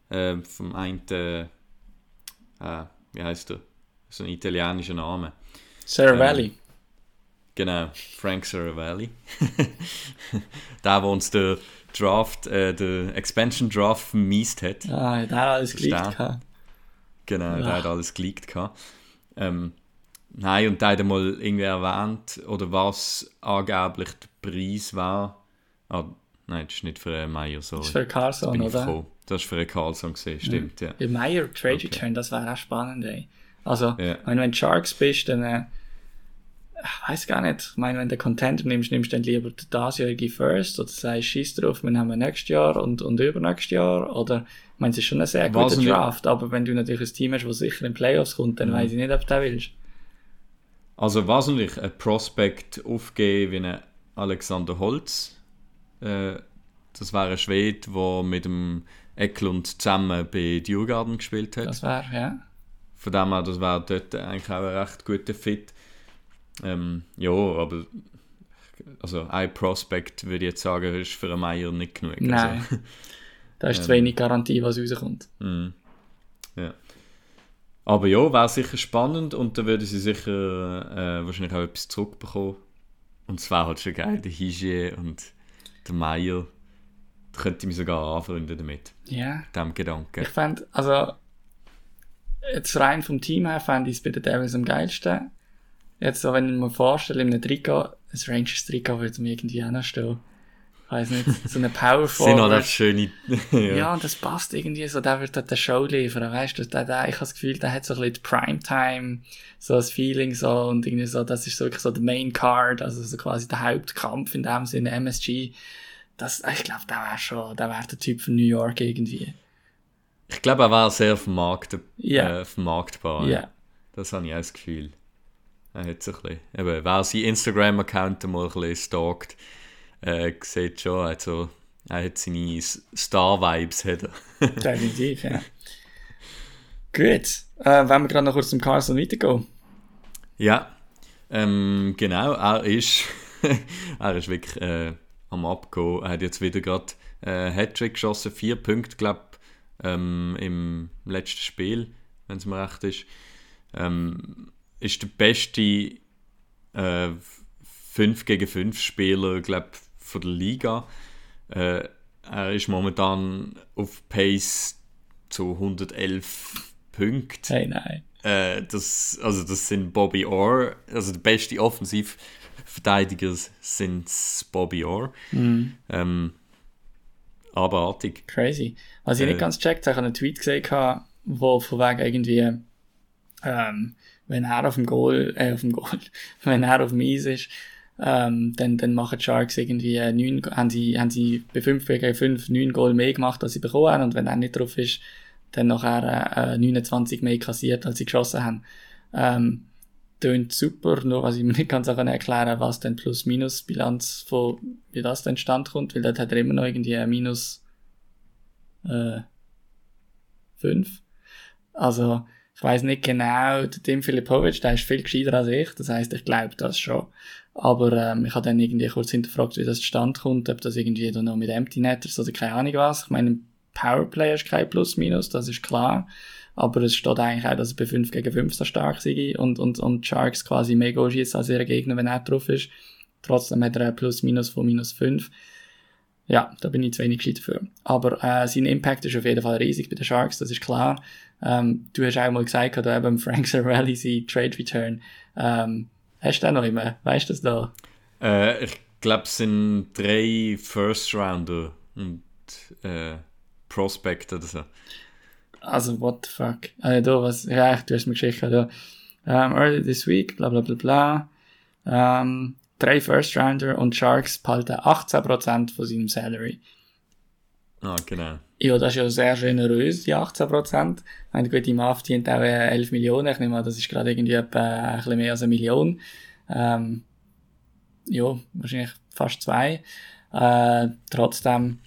äh, vom einen, äh, wie heißt der? So ein italienischer Name. Sarah Ähm. Genau, Frank Saravalli. der, der uns der Draft, äh, der Expansion Draft vermiest hat. Ah, der hat alles geleakt. Genau, der Ja. hat alles geleakt. Ähm, nein, und der hat mal irgendwie erwähnt, oder was angeblich der Preis war. Ah, nein, das ist nicht für einen Meyer so. Das ist für Carlson, bin ich oder? froh. Das ist für einen Carlson gesehen, stimmt, ja. Ja, Meyer Trade Okay. Return, das wäre auch spannend, ey. Also, Ja. wenn du in Sharks bist, dann, äh, ich weiß gar nicht. Ich meine, wenn du Contender nimmst, nimmst du dann lieber den dasjährige First oder sagst, schieß drauf, wir haben nächstes Jahr und, und übernächstes Jahr. Oder, ich meine, es ist schon ein sehr guter nicht- Draft, aber wenn du natürlich ein Team hast, das sicher in die Playoffs kommt, Mhm. dann weiß ich nicht, ob du den willst. Also wahrscheinlich ein Prospect aufgeben wie ein Alexander Holz. Äh, das wäre ein Schwede, der mit dem Eklund zusammen bei Djurgarden gespielt hat. Das wäre, ja. Von dem her, das wäre dort eigentlich auch ein recht guter Fit. Ähm, ja, aber also ein Prospect würde ich jetzt sagen, ist für einen Meier nicht genug. Nein. Also, Da ist Ähm. zu wenig Garantie, was rauskommt. ja. Aber ja, wäre sicher spannend und da würde sie sicher äh, wahrscheinlich auch etwas zurückbekommen. Und es wäre halt schon geil, der Hygiene und der Meier. Könnte ich mich sogar anfreunden damit, Ja. mit diesem Gedanken. Ich fände, also, jetzt rein vom Team her fände ich es bei den Devils am geilsten. Jetzt so, wenn ich mir vorstelle, in einem Trikot, ein Rangers Trikot würde mir irgendwie auch noch stehen. Ich weiß nicht, so eine Power Das sind halt auch Forward. schöne. Ja. und das passt irgendwie so, der wird dort eine Show liefern, weißt du, der, der, ich habe das Gefühl, der hat so ein bisschen die Primetime, so das Feeling so, und irgendwie so, das ist so wirklich so der Main Card, also so quasi der Hauptkampf in dem Sinne, MSG. Das, ich glaube, der wäre schon, der wäre der Typ von New York irgendwie. Ich glaube, er war sehr vermarkt, Ja. äh, vermarktbar. Ja. Das habe ich auch das Gefühl. Er hat so ein bisschen, eben, wer sein Instagram-Account mal ein bisschen stalkt, äh, sieht schon, also, er hat seine Star-Vibes. Definitiv, ja. Gut. Äh, wenn wir gerade noch kurz zum Carlson weitergehen. ja, ähm, genau, er ist, er ist wirklich äh, am Abgehen. Er hat jetzt wieder gerade äh, Hattrick geschossen, vier Punkte, glaube ähm, im letzten Spiel, wenn es mir recht ist. Ähm, ist der beste äh, 5 gegen 5 Spieler, glaube von der Liga. Äh, er ist momentan auf Pace zu 111 Punkten. Hey, nein. Äh, das, also das sind Bobby Orr, also der beste Offensivverteidiger sind Bobby Orr. Ähm, abartig. Crazy. Was ich Äh. nicht ganz checkt, habe ich einen Tweet gesehen, wo von wegen irgendwie, ähm, wenn er auf dem Goal, äh, auf dem Goal, wenn er auf dem Eis ist, ähm, dann, dann machen die Sharks irgendwie äh, neun, haben sie, haben sie bei 5 gegen 5 9 Goal mehr gemacht, als sie bekommen haben, und wenn er nicht drauf ist, dann nachher äh, 29 mehr kassiert, als sie geschossen haben. Ähm, tönt super, nur was ich mir nicht ganz erklären kann, was denn Plus-Minus-Bilanz von, wie das denn stand kommt, weil dort hat er immer noch irgendwie ein Minus äh, 5. Also, ich weiß nicht genau, Tim Filipovic, der ist viel gescheiter als ich, das heißt, ich glaube das schon. Aber ähm, ich habe dann irgendwie kurz hinterfragt, wie das zustande kommt, ob das irgendwie dann noch mit Empty Netters oder keine Ahnung was. Ich meine, Powerplay ist kein Plus-Minus, das ist klar. Aber es steht eigentlich auch, dass er bei 5 gegen 5 so stark sei und, und, und Sharks quasi mehr Goal schießt als ihre Gegner, wenn er drauf ist. Trotzdem hat er ein Plus-Minus von minus 5. Ja, da bin ich zu wenig gescheit dafür. Aber äh, sein Impact ist auf jeden Fall riesig bei den Sharks, das ist klar. Ähm, du hast auch mal gesagt, da eben Frank Zarelli sein Trade Return. Ähm, hast du den noch immer? Weißt du das da? Äh, ich glaube, es sind drei First Rounder und äh, Prospect oder so. Also, what the fuck? Äh, da, was, ja, du hast mir geschickt, da. Um, early this week, bla bla bla bla. Ähm, drei First Rounder und Sharks behalten 18% von seinem Salary. Ah, genau. Ja, das ist ja sehr generös, die 18%. Ich meine, gut, die MAF verdient auch äh, 11 Millionen. Ich nehme an, das ist gerade irgendwie etwa ein bisschen mehr als eine Million. Ähm, ja, wahrscheinlich fast zwei. Äh, trotzdem,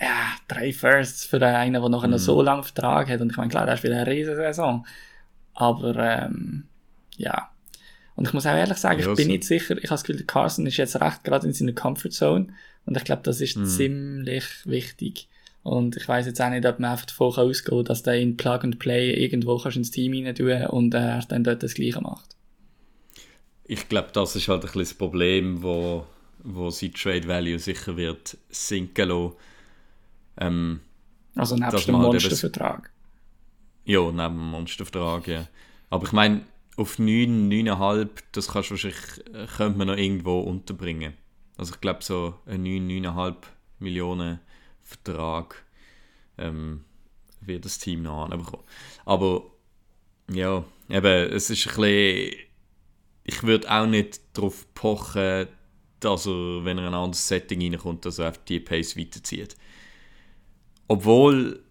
ja, drei Firsts für einen, der noch einen so langen Vertrag hat. Und ich meine, klar, das ist wieder eine Riesensaison. Aber, ähm, ja. Und ich muss auch ehrlich sagen, ich bin nicht sicher, ich habe das Gefühl, der Carson ist jetzt recht gerade in seiner Comfort Zone. Und ich glaube, das ist ziemlich wichtig. Und ich weiß jetzt auch nicht, ob man einfach davon ausgehen kann, dass der in Plug and Play irgendwo kannst ins Team rein tun und er dann dort das Gleiche macht. Ich glaube, das ist halt ein bisschen das Problem, wo, wo sein Trade Value sicher wird sinken lassen. Ähm, Also nebst dem halt Monstervertrag. ja, neben dem Monstervertrag, ja. Aber ich meine, auf 9, 9,5, das kannst du wahrscheinlich, äh, könnte man noch irgendwo unterbringen. Also ich glaube, so ein 9, 9,5 Millionen Vertrag ähm, wird das Team noch anbekommen. Aber ja, eben, es ist ein bisschen, ich würde auch nicht darauf pochen, dass er, wenn er in ein anderes Setting reinkommt, dass er auf die Pace weiterzieht. Obwohl,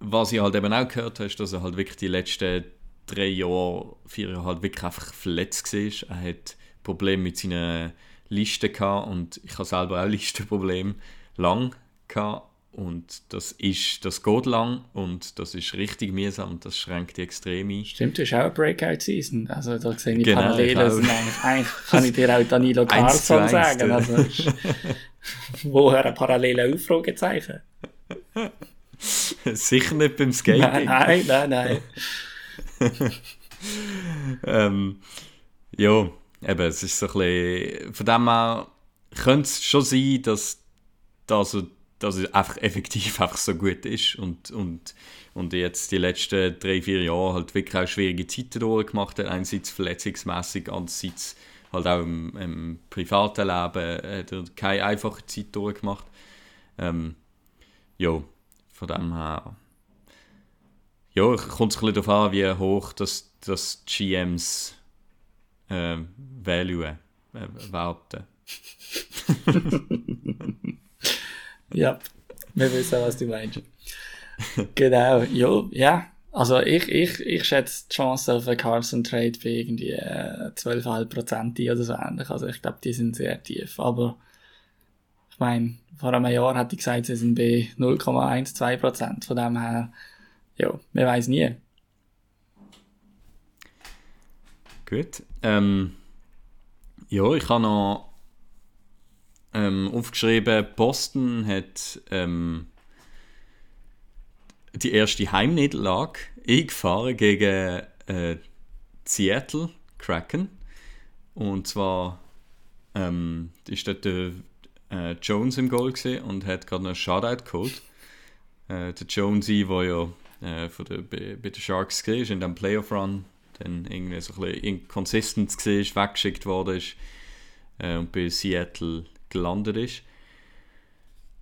was ich halt eben auch gehört habe, ist, dass er halt wirklich die letzten drei Jahre, vier Jahre halt wirklich einfach verletzt war. Er hat Probleme mit seinen Listen gehabt und ich habe selber auch Listenprobleme lang gehabt und das ist, das geht lang und das ist richtig mühsam und das schränkt die extrem ein. Stimmt, du hast auch eine Breakout-Season. Also da sehe ich Genau, Parallelen. ich eigentlich, eigentlich kann ich dir auch Danilo Carlson sagen. Also, ist- woher ein parallele Ausrufezeichen? Sicher nicht beim Skating. Nein, nein, nein, nein. ähm, ja, eben, es ist so ein bisschen, von dem her könnte es schon sein, dass, dass, dass er einfach effektiv einfach so gut ist und, und, und jetzt die letzten drei, vier Jahre halt wirklich auch schwierige Zeiten durchgemacht hat, einerseits verletzungsmäßig, andererseits halt auch im, im privaten Leben hat er keine einfache Zeit durchgemacht. Ähm, ja, von dem her ja, kommt es ein bisschen darauf an, wie hoch das, das GMs äh, value äh, werten. Ja, wir wissen, was du meinst. genau, ja, ja. Also ich, ich, ich schätze die Chance auf einen Carson Trade bei irgendwie äh, 12,5% oder so ähnlich. Also ich glaube, die sind sehr tief. Aber ich meine, vor einem Jahr hatte ich gesagt, sie sind bei 0,12%. Von dem her, ja, man weiß nie. Gut. Ähm, ja, ich habe noch ähm, aufgeschrieben, Boston hat ähm, die erste Heimniederlage eingefahren gegen äh, Seattle Kraken. Und zwar ähm, ist dort der äh, Jones im Goal und hat gerade einen Shutout geholt. Äh, der Jonesy, der ja äh, von der, bei, bei den Sharks war, in dem Playoff-Run dann irgendwie so ein bisschen inconsistent war, weggeschickt worden ist äh, und bei Seattle gelandet ist.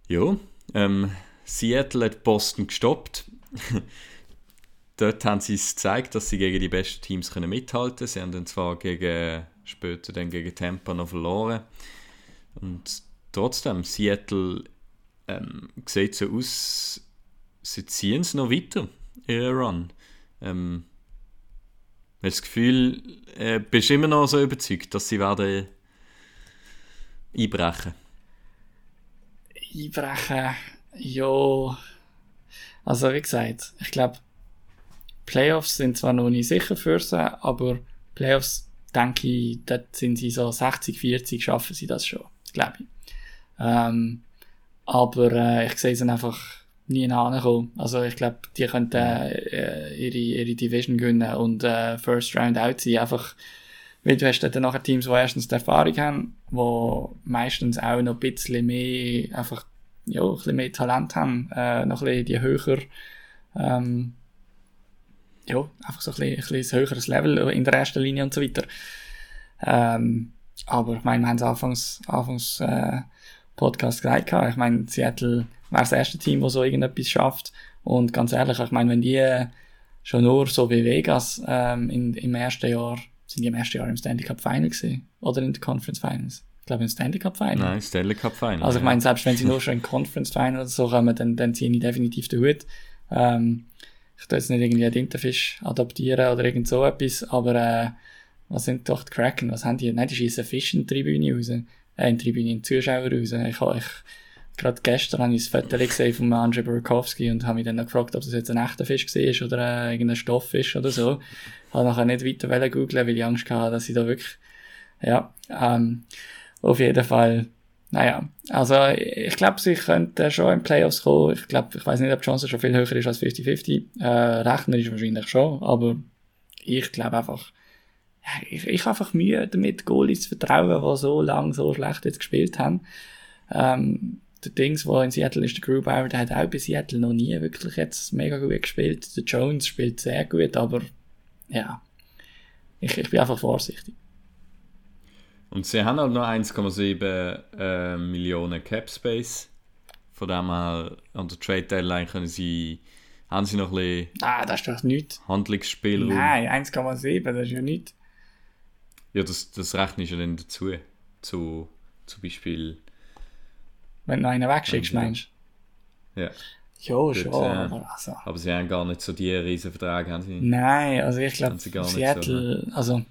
Ja, ähm, Seattle hat Boston gestoppt. Dort haben sie es gezeigt, dass sie gegen die besten Teams können mithalten können. Sie haben dann zwar gegen, später dann gegen Tampa noch verloren. Und trotzdem, Seattle ähm, sieht so aus, sie ziehen es noch weiter, ihren Run. Ähm, habe das Gefühl, äh, bist du immer noch so überzeugt, dass sie werden einbrechen. Einbrechen, ja. Also, wie gesagt, ich glaube, Playoffs sind zwar noch nicht sicher für sie, aber Playoffs, denke ich, dort sind sie so 60, 40, schaffen sie das schon, glaube ich. Ähm, aber äh, ich sehe sie einfach nie nachkommen. Also, ich glaube, die könnten äh, ihre, ihre Division gewinnen und äh, First Round out sein, einfach weil du hast dann nachher Teams, die erstens die Erfahrung haben, die meistens auch noch ein bisschen mehr, einfach, ja, ein bisschen mehr Talent haben, äh, noch ein bisschen die höher, ähm, ja, einfach so ein bisschen, ein bisschen höheres Level in der ersten Linie und so weiter. Ähm, aber ich meine, wir haben es anfangs, anfangs äh, Podcast gesagt, ich meine, Seattle wäre das erste Team, das so irgendetwas schafft und ganz ehrlich, ich meine, wenn die schon nur so wie Vegas ähm, in, im ersten Jahr sind die im ersten Jahr im Stanley Cup Final gewesen. Oder in den Conference Finals. Ich glaube, im Stanley Cup Final. Nein, Stanley Cup Final. Also ich meine, selbst wenn sie nur schon in Conference Final oder so kommen, dann, dann ziehe ich definitiv den Hut. Ähm, ich tue jetzt nicht irgendwie einen Tintenfisch adoptieren oder irgend so etwas, aber äh, was sind doch die Kraken? Was haben die? Nein, die schießen Fisch in die Tribüne raus. Äh, in die Tribüne, in die Zuschauer raus. Ich, ich, gerade gestern habe ich das Foto gesehen von Andrzej Burakovsky und habe mich dann gefragt, ob das jetzt ein echter Fisch war oder äh, irgendein Stofffisch oder so. Habe nachher nicht weiter googlen, weil ich Angst hatte, dass ich da wirklich, ja, ähm, auf jeden Fall, naja, also ich glaube, sie könnten schon in Playoffs kommen. Ich glaube, ich weiß nicht, ob die Chance schon viel höher ist als 50-50. Äh, rechnerisch wahrscheinlich schon, aber ich glaube einfach, ich, ich habe einfach Mühe damit, Goalies zu vertrauen, die so lange so schlecht jetzt gespielt haben. Ähm, der Dings, der in Seattle ist, der Grubauer, der hat auch bei Seattle noch nie wirklich jetzt mega gut gespielt. Der Jones spielt sehr gut, aber ja, ich, ich bin einfach vorsichtig. Und sie haben halt noch 1,7 äh, Millionen Cap Space. Von dem her, an der Trade Deadline können sie, haben sie noch ein bisschen Ah, das ist doch nichts. Handlungsspielraum. Nein, 1,7, das ist ja nichts. Ja, das, das rechne ich ja dann dazu. Zu, zum Beispiel, Wenn du noch einen wegschickst, Ja. meinst ja. du? Ja, schon, äh, aber also. Aber sie haben gar nicht so die riesen Verträge, haben sie. Nein, also ich glaube, Haben sie gar nicht Seattle, also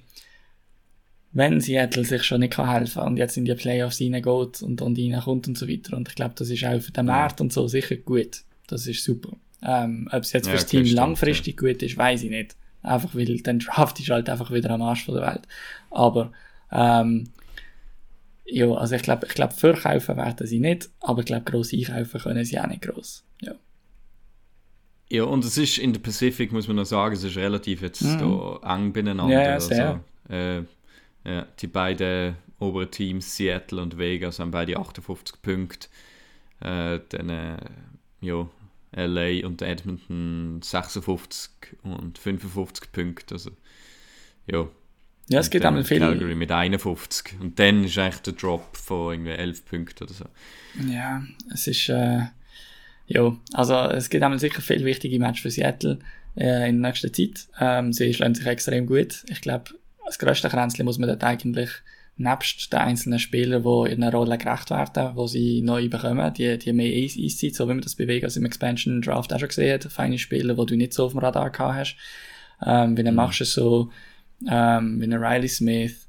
wenn Seattle sich schon nicht kann helfen und jetzt in die Playoffs reingeht und, und reinkommt und so weiter und ich glaube, das ist auch für den Markt und so sicher gut. Das ist super. Ähm, ob es jetzt Ja, fürs Team stimmt, langfristig gut ist, weiß ich nicht. Einfach weil dann Draft ist halt einfach wieder am Arsch von der Welt. Aber ähm, ja, also ich glaube, ich glaube, verkaufen werden sie nicht, aber ich glaube, gross einkaufen können sie auch nicht gross. Ja. Ja, und es ist in der Pacific, muss man noch sagen, es ist relativ jetzt da eng beieinander. Ja, ja, sehr. Also, äh, ja, die beiden oberen Teams, Seattle und Vegas, haben beide 58 Punkte. Äh, dann äh, ja, LA und Edmonton 56 und 55 Punkte. Also, ja. Ja, es gibt einmal viel. Calgary mit 51. Und dann ist eigentlich der Drop von irgendwie 11 Punkten oder so. Ja, es ist, äh, ja, also es gibt einmal sicher viele wichtige Matches für Seattle äh, in der nächsten Zeit. Ähm, sie schlagen sich extrem gut. Ich glaube, das grösste Kränzchen muss man dort eigentlich nebst den einzelnen Spielern, die in einer Rolle gerecht werden, die sie neu bekommen, die, die mehr Eis- Eiszeit, so wie man das bei Vegas im Expansion Draft auch schon gesehen hat, feine Spieler, die du nicht so auf dem Radar gehabt hast. Ähm, wie dann machst du es so, ähm, wie ein Riley Smith,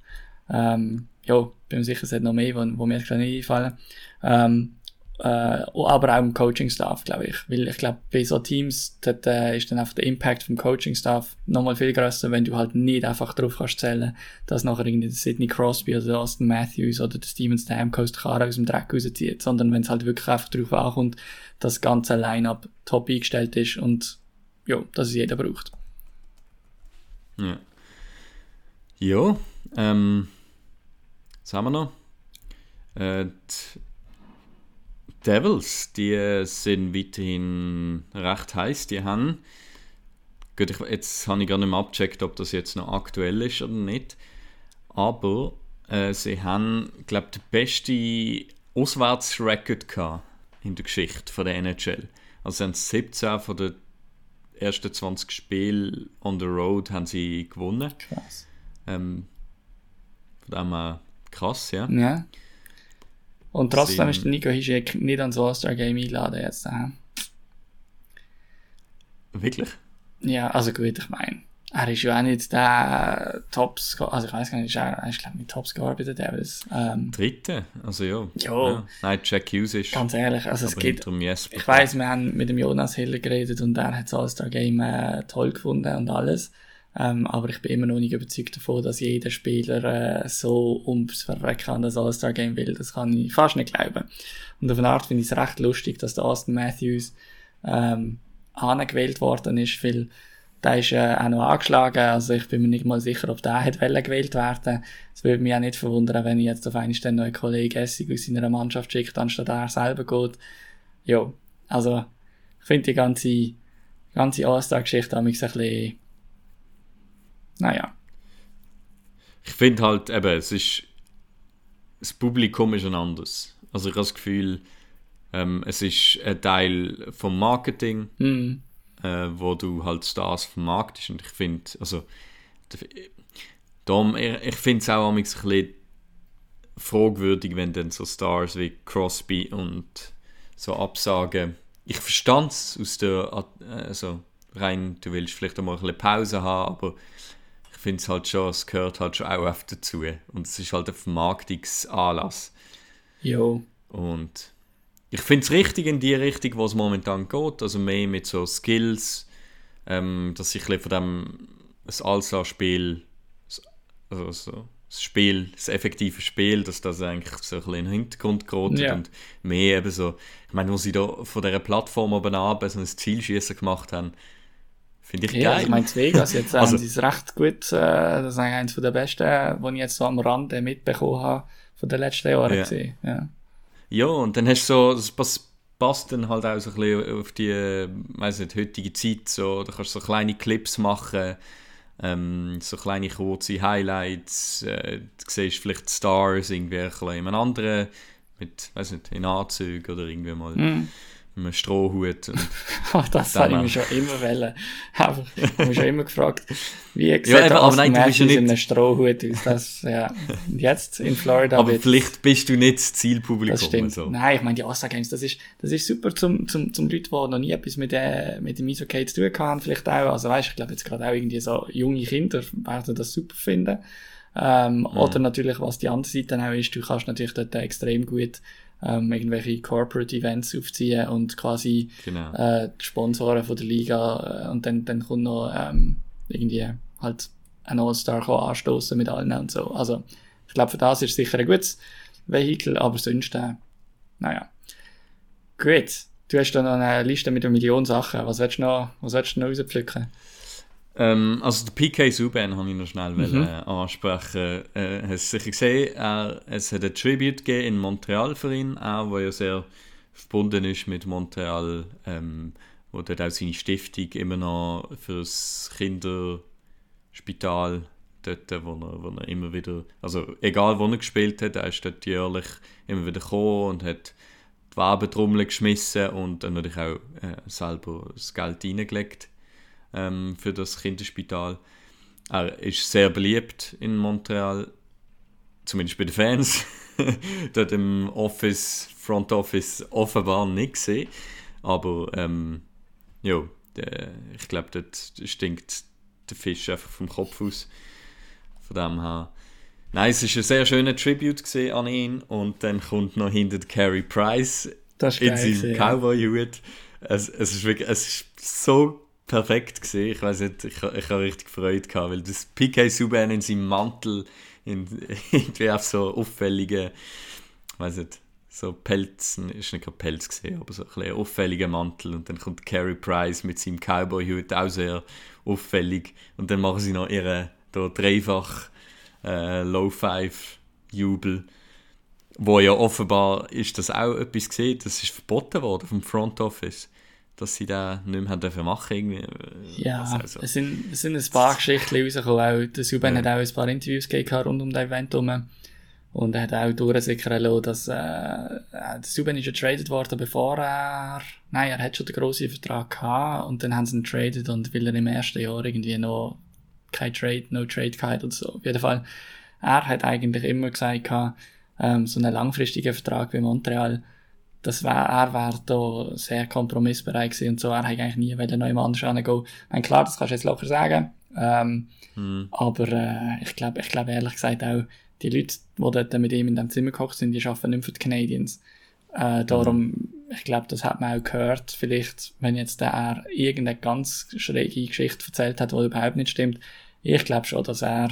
ähm, ja, bin mir sicher, es hat noch mehr, wo, wo mir gerade nicht einfallen. Ähm, äh, aber auch im Coaching-Staff, glaube ich. Weil ich glaube, bei so Teams dort, äh, ist dann einfach der Impact vom Coaching-Staff nochmal viel größer, wenn du halt nicht einfach drauf kannst zählen, dass nachher irgendwie Sidney Crosby oder der Austin Matthews oder der Steven Stamkos Karre aus dem Dreck rauszieht, sondern wenn es halt wirklich einfach drauf ankommt, dass das ganze Line-Up top eingestellt ist und ja, dass es jeder braucht. Ja. Ja, ähm, was haben wir noch? Äh, die Devils, die äh, sind weiterhin recht heiß. Die haben, gut, ich, jetzt habe ich gar nicht mehr abgecheckt, ob das jetzt noch aktuell ist oder nicht. Aber äh, sie haben, glaube ich, den besten Auswärtsrecord gehabt in der Geschichte von der NHL. Also sie haben 17 von den ersten 20 Spielen on the road haben sie gewonnen. Krass. Ähm, von dem her krass, ja. Ja. Und trotzdem ist der Nico Hischek nicht ans All-Star-Game eingeladen jetzt. Äh. Wirklich? Ja, also gut, ich meine, er ist ja auch nicht der Topscorer, also ich weiß gar nicht, er, er ist glaube ich nicht Topscorer bei den Devils. Ähm, Dritte? Also ja. Ja. Nein, Jack Hughes ist. ganz ehrlich, also es dem Jesper. ich weiß, wir haben mit dem Jonas Hiller geredet und er hat das All-Star-Game äh, toll gefunden und alles. Ähm, aber ich bin immer noch nicht überzeugt davon, dass jeder Spieler äh, so ums Verrecken an das All-Star-Game will. Das kann ich fast nicht glauben. Und auf eine Art finde ich es recht lustig, dass der Austin Matthews ähm, angewählt worden ist, weil der ist äh, auch noch angeschlagen. Also ich bin mir nicht mal sicher, ob der hätte gewählt werden. Es würde mich auch nicht verwundern, wenn ich jetzt auf einmal den neuen Kollegen Essig aus seiner Mannschaft schickt, anstatt er selber geht. Ja, also ich finde die ganze, ganze All-Star-Geschichte ein bisschen, naja. Ich finde halt eben, es ist. Das Publikum ist ein anderes. Also ich habe das Gefühl, ähm, es ist ein Teil vom Marketing, Hm. äh, wo du halt Stars vermarktest. Und ich finde, also. Darum, ich, ich finde es auch ein bisschen fragwürdig, wenn dann so Stars wie Crosby und so absagen. Ich verstand es aus der, also rein, du willst vielleicht auch mal ein bisschen Pause haben, aber finde es halt schon, es gehört halt schon auch oft dazu. Und es ist halt ein Vermarktungsanlass. Jo. Und ich finde es richtig in die Richtung, wo es momentan geht, also mehr mit so Skills, ähm, dass ich ein von dem das All-Star-Spiel, also so, das Spiel, das effektive Spiel, dass das eigentlich so ein bisschen in den Hintergrund gerät Ja. und mehr eben so, ich meine, wo sie da von dieser Plattform oben ab so ein Zielschießen gemacht haben, finde ich Ja, geil. ich meine, in Vegas jetzt Also- haben sie es recht gut, äh, das ist eigentlich eines der besten, die ich jetzt so am Rande mitbekommen habe von den letzten Jahren Ja. Ja. Ja, und dann hast du so, das pass- passt dann halt auch so ein bisschen auf die, äh, weiß nicht, heutige Zeit, so, da kannst du so kleine Clips machen, ähm, so kleine kurze Highlights, äh, du siehst vielleicht Stars irgendwie ein in einem anderen, mit, weiß nicht, in Anzügen oder irgendwie mal Mhm. Mit einem Strohhut und das Dann habe ich mich schon immer wollen. Einfach, ich habe mich schon immer gefragt, wie sieht Ja, eben, aber nein, du bist ja Matthews in nicht- einem Strohhut aus? Das, ja. Und jetzt in Florida aber wird's- vielleicht bist du nicht das Zielpublikum. Das stimmt. So. Nein, ich meine, die Oscar Games, das ist, das ist super zum, zum, zum Leute, die noch nie etwas mit, äh, mit dem Eishockey zu tun haben, vielleicht auch. Also weißt, ich glaube jetzt gerade auch irgendwie so junge Kinder werden das super finden. Ähm, Mhm. Oder natürlich, was die andere Seite dann auch ist, du kannst natürlich dort extrem gut ähm, irgendwelche Corporate Events aufziehen und quasi Genau. äh, die Sponsoren von der Liga äh, und dann, dann kommt noch ähm, irgendwie halt ein All-Star anstoßen mit allen und so. Also ich glaube, für das ist sicher ein gutes Vehikel, aber sonst, äh, naja. Gut, du hast da noch eine Liste mit einer Million Sachen. Was willst du noch, was willst du noch rauspflücken? Ähm, also der PK Subban habe ich noch schnell Mhm. wollen, äh, ansprechen. Äh, hast sicher gesehen, er, es hat ein Tribute gegeben in Montreal für ihn, auch, wo ja sehr verbunden ist mit Montreal, ähm, wo dort auch seine Stiftung immer noch fürs Kinderspital dort, wo er, wo er immer wieder, also egal wo er gespielt hat, er ist dort jährlich immer wieder gekommen und hat die Werbetrommel geschmissen und dann natürlich auch äh, selber das Geld reingelegt ähm, für das Kinderspital. Er ist sehr beliebt in Montreal, zumindest bei den Fans. Dort im Office, Front Office offenbar nicht gesehen. Aber ähm, ja, ich glaube, dort stinkt der Fisch einfach vom Kopf aus. Von dem her. Nein, es ist ein sehr schöner Tribute an ihn und dann kommt noch hinter Carey Price in seinem. Cowboy-Hut. Es, es, ist wirklich, es ist so perfekt gesehen. Ich weiß nicht, ich, ich habe richtig Freude gehabt, weil das PK Subban in seinem Mantel in, irgendwie auf so auffällige, weiß nicht, so Pelzen, ist nicht gerade Pelz gesehen, aber so ein auffälliger Mantel. Und dann kommt Carey Price mit seinem Cowboy-Hut auch sehr auffällig. Und dann machen sie noch ihre da dreifach äh, Low-Five-Jubel. Wo ja offenbar ist das auch etwas gesehen, das ist verboten worden vom Front Office, dass sie da nicht mehr haben dürfen machen irgendwie. äh, Ja, also. es, sind, es sind ein paar Geschichten rausgekommen. Auch der Subban Ja. hat auch ein paar Interviews gegeben rund um das Event herum. Und er hat auch durchsickern lassen, dass äh, äh, der Subban ist ja traded worden, bevor er... Nein, er hat schon den grossen Vertrag gehabt und dann haben sie ihn traded und weil er im ersten Jahr irgendwie noch kein Trade, no Trade gehabt und so. Auf jeden Fall, er hat eigentlich immer gesagt, gehabt, ähm, so einen langfristigen Vertrag bei Montreal, das wär, er wäre da sehr kompromissbereit gewesen und so. Er hätte eigentlich nie wollen neu anders hingehen. Meine, klar, das kannst du jetzt locker sagen. Ähm, Hm. aber äh, ich glaube ich glaub ehrlich gesagt auch, die Leute, die dort mit ihm in dem Zimmer gekocht sind, die arbeiten nicht für die Canadiens. Äh, darum, ich glaube, das hat man auch gehört. Vielleicht, wenn jetzt der er irgendeine ganz schräge Geschichte erzählt hat, die überhaupt nicht stimmt. Ich glaube schon, dass er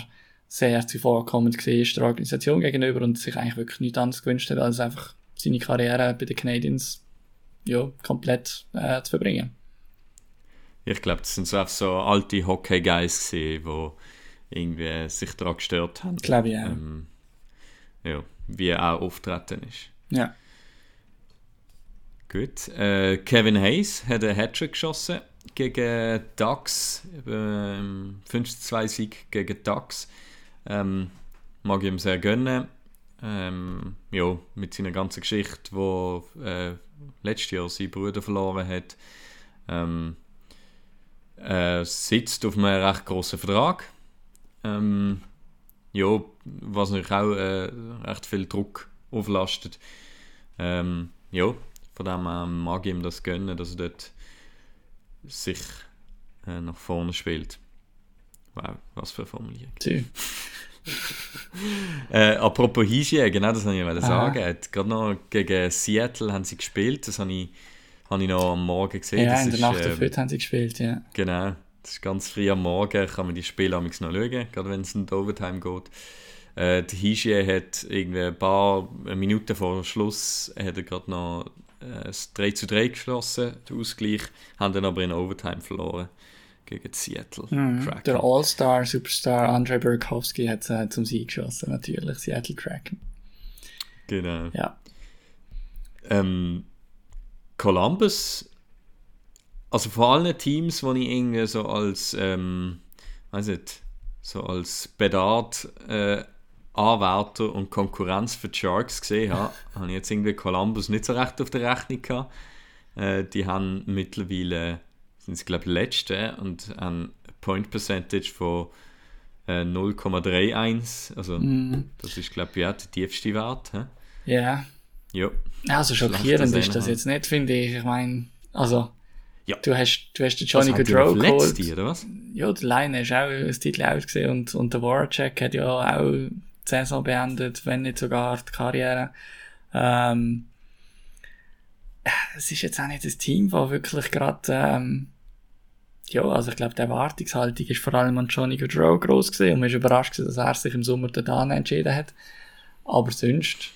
sehr zuvorkommend war der Organisation gegenüber und sich eigentlich wirklich nichts anderes gewünscht hat, als einfach seine Karriere bei den Canadiens ja, komplett äh, zu verbringen. Ich glaube, das sind so, so alte Hockey-Guys die irgendwie sich daran gestört haben. Glaube ich auch. Ähm, ja, wie er auch auftreten ist. Ja. Gut. Äh, Kevin Hayes hat einen Hattrick geschossen gegen Ducks. Ähm, 5-2-Sieg gegen Ducks. Ähm, mag ich ihm sehr gönnen. Ähm, ja, mit seiner ganzen Geschichte, wo äh, letztes Jahr seinen Bruder verloren hat. Ähm, er sitzt auf einem recht grossen Vertrag. Ähm, ja, was natürlich auch äh, recht viel Druck auflastet. Ähm, ja, von dem her mag ich ihm das gönnen, dass er dort sich äh, nach vorne spielt. Wow, was für eine Formulierung. Äh, apropos Hygiene, genau das wollte ich wollte sagen. Hat Gerade noch gegen Seattle haben sie gespielt, das habe ich, habe ich noch am Morgen gesehen. Ja, das in der ist, Nacht äh, auf heute haben sie gespielt, ja. Genau, das ist ganz früh am Morgen, kann man die Spiele noch schauen, gerade wenn es in die Overtime geht. Äh, die Hygiene hat irgendwie ein paar Minuten vor Schluss hat er gerade noch äh, das 3 zu 3 geschlossen, den Ausgleich, haben dann aber in Overtime verloren gegen Seattle. Mhm. Der All-Star-Superstar Andrei Burakovsky hat äh, zum Sieg geschossen, natürlich. Seattle Kraken. Genau. Ja. Ähm, Columbus, also vor allen Teams, die ich irgendwie so als, ähm, weiß nicht, so als Bedard äh, Anwärter und Konkurrenz für die Sharks gesehen habe, habe ich jetzt irgendwie Columbus nicht so recht auf der Rechnung gehabt. Äh, die haben mittlerweile, sind sie glaube ich letzte und haben eine Point Percentage von äh, 0,31, also Mhm. das ist glaube ich auch der tiefste Wert. hä? Ja. Ja. Also schockierend ist das jetzt nicht, finde ich. Ich meine, also, Ja. du hast, du hast den Johnny Gaudreau geholt. die, oder was? Ja, der Line ist auch das Titel ausgesehen und, und der Warcheck hat ja auch die Saison beendet, wenn nicht sogar die Karriere. Ähm, es ist jetzt auch nicht das Team, das wirklich gerade, ähm, ja, also ich glaube, die Erwartungshaltung ist vor allem an Johnny Gaudreau gross gesehen und man ist überrascht gewesen, dass er sich im Sommer dann entschieden hat. Aber sonst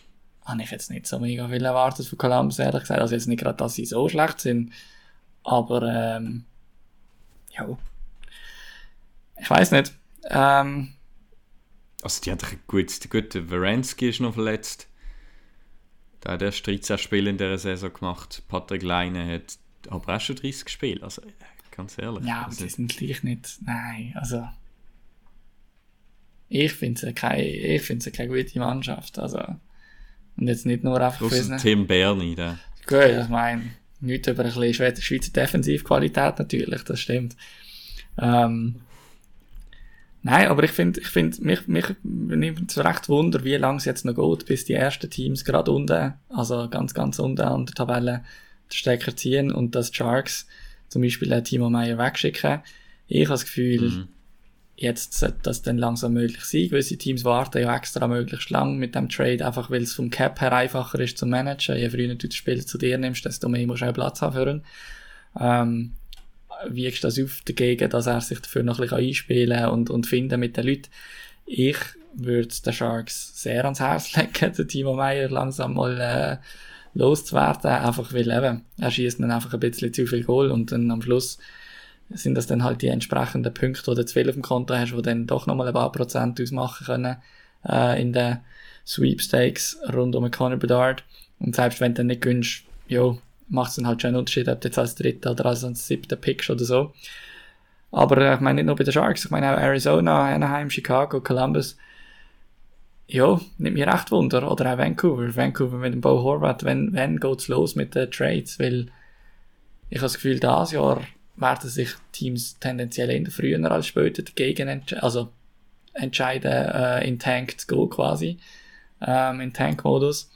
habe ich jetzt nicht so mega viel erwartet von Columbus, ehrlich gesagt. Also jetzt nicht gerade, dass sie so schlecht sind, aber ähm, ja, ich weiß nicht. Ähm, Also die haben doch ein gutes, der ist noch verletzt. Der hat erst 13 Spiele in dieser Saison gemacht. Patrick Leine hat aber auch schon 30 Spiele. Also ganz ehrlich. ja, aber also, sie sind gleich nicht. Nein, also. Ich finde es keine, keine gute Mannschaft. Also. Und jetzt nicht nur einfach ausser für Tim Berni, der. Gut, ich meine, nicht über ein bisschen Schweizer, Schweizer Defensivqualität natürlich, das stimmt. Ähm, nein, aber ich finde, ich finde, mich, mich nimmt es recht Wunder, wie lange es jetzt noch geht, bis die ersten Teams gerade unten, also ganz, ganz unten an der Tabelle den Stecker ziehen und dass die Sharks zum Beispiel einen Timo Meyer wegschicken. Ich habe das Gefühl, Mhm. jetzt sollte das dann langsam möglich sein. Gewisse Teams warten ja extra möglichst lang mit dem Trade, einfach weil es vom Cap her einfacher ist zu managen. Je früher du das Spiel zu dir nimmst, desto mehr musst du auch Platz haben für ihn. Ähm, wiegst du das auf dagegen, dass er sich dafür noch ein bisschen einspielen kann und, und finden mit den Leuten. Ich würde den Sharks sehr ans Herz legen, den Timo Meyer langsam mal äh, loszuwerden, einfach weil eben, er schießt dann einfach ein bisschen zu viel Goal und dann am Schluss sind das dann halt die entsprechenden Punkte, die du zu viel auf dem Konto hast, die dann doch nochmal ein paar Prozent ausmachen können äh, in den Sweepstakes rund um Conor Bedard. Und selbst wenn du dann nicht gönnst, ja, macht es dann halt schon einen Unterschied, ob du jetzt als dritter oder als siebter pickst oder so. Aber äh, ich meine nicht nur bei den Sharks, ich meine auch Arizona, Anaheim, Chicago, Columbus. Ja, nimmt mir recht Wunder. Oder auch Vancouver. Vancouver mit dem Bo Horvath. Wenn, wenn geht's los mit den Trades? Weil ich habe das Gefühl, dieses Jahr werden sich Teams tendenziell eher früher als später dagegen entscheiden, also entscheiden, äh, in Tank zu gehen quasi. Ähm, in Tank-Modus.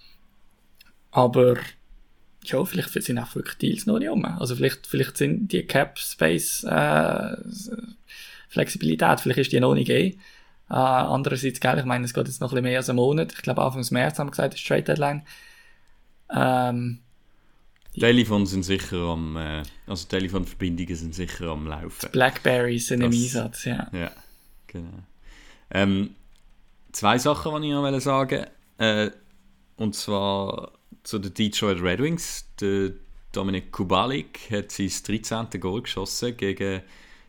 Aber ja, vielleicht sind auch wirklich Deals noch nicht um. Also vielleicht, vielleicht sind die Cap-Space äh, Flexibilität, vielleicht ist die noch nicht gegeben. Äh, andererseits, gell, ich meine, es geht jetzt noch ein bisschen mehr als einen Monat. Ich glaube, Anfang März haben wir gesagt, ist Trade Deadline. Ähm, Teile von sind sicher am, äh, also Teile von Verbindungen sind sicher am Laufen. Blackberries sind im Das- Einsatz, ja. Ja, genau. Ähm, zwei Sachen, die ich noch wollte sagen äh, Und zwar zu den Detroit Red Wings. Der Dominik Kubalik hat sein 13. Goal geschossen gegen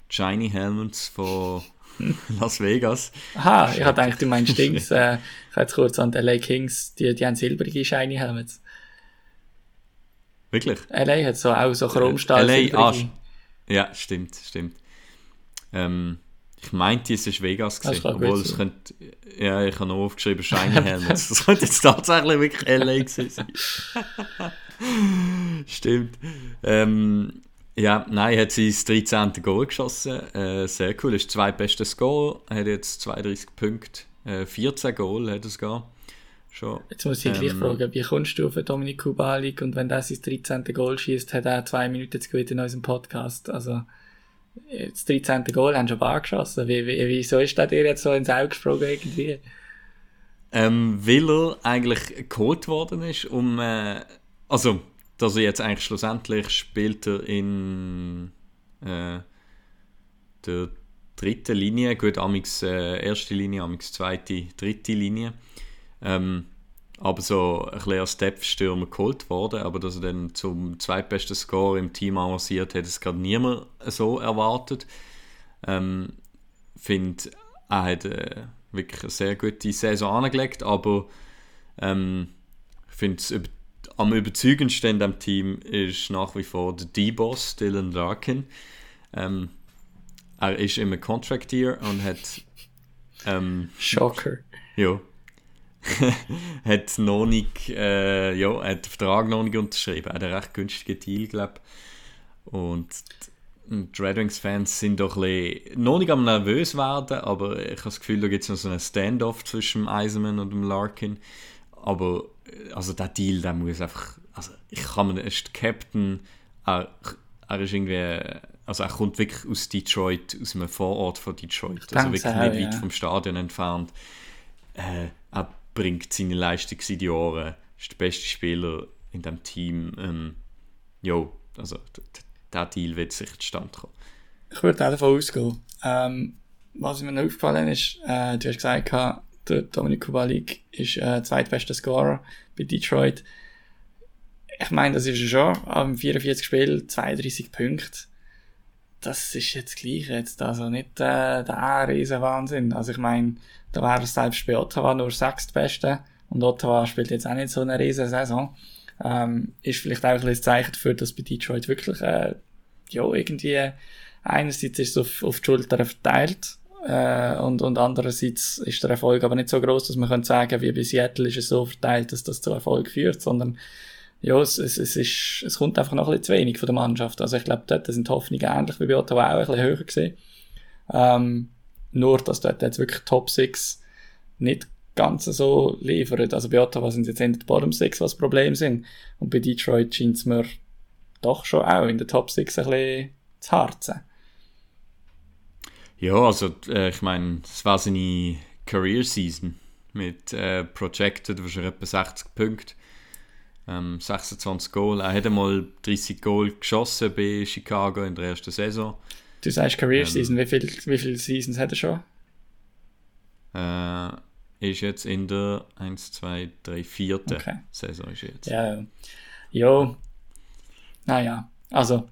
Shiny Helmets von Las Vegas. Aha, ich hatte gedacht, du meinst Dings. äh, ich habe jetzt kurz an die LA Kings, die, die haben silbrige Shiny Helmets. Wirklich? LA hat so auch so Chromstahl LA, ah. Ja, stimmt, stimmt. Ähm, ich meinte, es ist Vegas gewesen, gut obwohl es sein. könnte, ja, ich habe noch aufgeschrieben Shiny Helmets. Das könnte jetzt tatsächlich wirklich LA gewesen sein. stimmt. Ähm, ja, nein, er hat sein 13. Goal geschossen. Äh, sehr cool. Ist das zweitbeste Goal. Er hat jetzt 32 Punkte Äh, 14 Goal hat es gar. Schon. Jetzt muss ich gleich Ähm, fragen, wie kommst du auf Dominik Kubalik und wenn der sein 13. Goal schießt, hat er zwei Minuten zu gewinnen in unserem Podcast. Also, das 13. Goal haben schon ein paar geschossen. Wie, wie, wieso ist der dir jetzt so ins Auge gesprungen irgendwie? Ähm, weil er eigentlich geholt worden ist, um. Äh, also, dass er jetzt eigentlich schlussendlich spielt er in äh, der dritten Linie, gut, amix äh, erste Linie, amix zweite, dritte Linie. Ähm, aber so ein bisschen als Step-Stürmer geholt worden, aber dass er dann zum zweitbesten Score im Team avanciert, hätte es gerade niemand so erwartet. Ähm, finde, er hat äh, wirklich eine sehr gute Saison angelegt, aber ähm, ich finde über, am überzeugendsten in dem Team ist nach wie vor der D-Boss, Dylan Larkin. Ähm, er ist immer Contract Year und hat ähm, Shocker. ja. hat noch nicht, äh, ja, hat den Vertrag noch nicht unterschrieben. Hat einen recht günstigen Deal, glaube Und die Red Wings-Fans sind doch ein bisschen, noch nicht am nervös werden, aber ich habe das Gefühl, da gibt es noch so einen Standoff zwischen dem Eisenman und dem Larkin. Aber äh, also der Deal, der muss einfach, also ich kann mir, ist Captain, er, er ist irgendwie, also er kommt wirklich aus Detroit, aus einem Vorort von Detroit, also wirklich nicht weit vom Stadion entfernt. Äh, er bringt seine Leistung seit Jahren, ist der beste Spieler in dem Team. Ähm, jo, also d- d- der Deal wird sicher zustande kommen. Ich würde auch davon ausgehen. Ähm, was mir noch aufgefallen ist, äh, du hast gesagt, der Dominik Kubalik ist äh, zweitbester Scorer bei Detroit. Ich meine, das ist er schon. Am 44 Spiel 32 Punkte. Das ist jetzt gleich jetzt. Also nicht äh, der riesen Wahnsinn. Also ich meine, da wäre es selbst bei Ottawa nur sechstbeste. Und Ottawa spielt jetzt auch nicht so eine riesen Saison. Ähm, ist vielleicht auch ein bisschen Zeichen dafür, dass bei Detroit wirklich, äh, ja, irgendwie, einerseits ist es auf, auf die Schultern verteilt, äh, und, und andererseits ist der Erfolg aber nicht so groß, dass man könnte sagen, wie bei Seattle ist es so verteilt, dass das zu Erfolg führt, sondern, ja, es, es, es ist, es kommt einfach noch ein bisschen zu wenig von der Mannschaft. Also ich glaube, dort sind die Hoffnungen ähnlich wie bei Ottawa auch ein bisschen höher gewesen. Ähm, nur, dass dort jetzt wirklich Top 6 nicht ganz so liefert. Also bei Ottawa sind jetzt in der Bottom 6, was Probleme sind. Und bei Detroit scheint es mir doch schon auch in der Top 6 ein bisschen zu harzen. Ja, also äh, ich meine, es war seine Career Season mit äh, Projected wahrscheinlich etwa 60 Punkte, ähm, 26 Goal. Er hat einmal 30 Goal geschossen bei Chicago in der ersten Saison. Du sagst Career Ähm. Season, wie viele wie viel Seasons hat er schon? Äh, ist jetzt in der 1, 2, 3, 4. Okay. Saison ist jetzt. Ja, ja. Jo. Naja, also.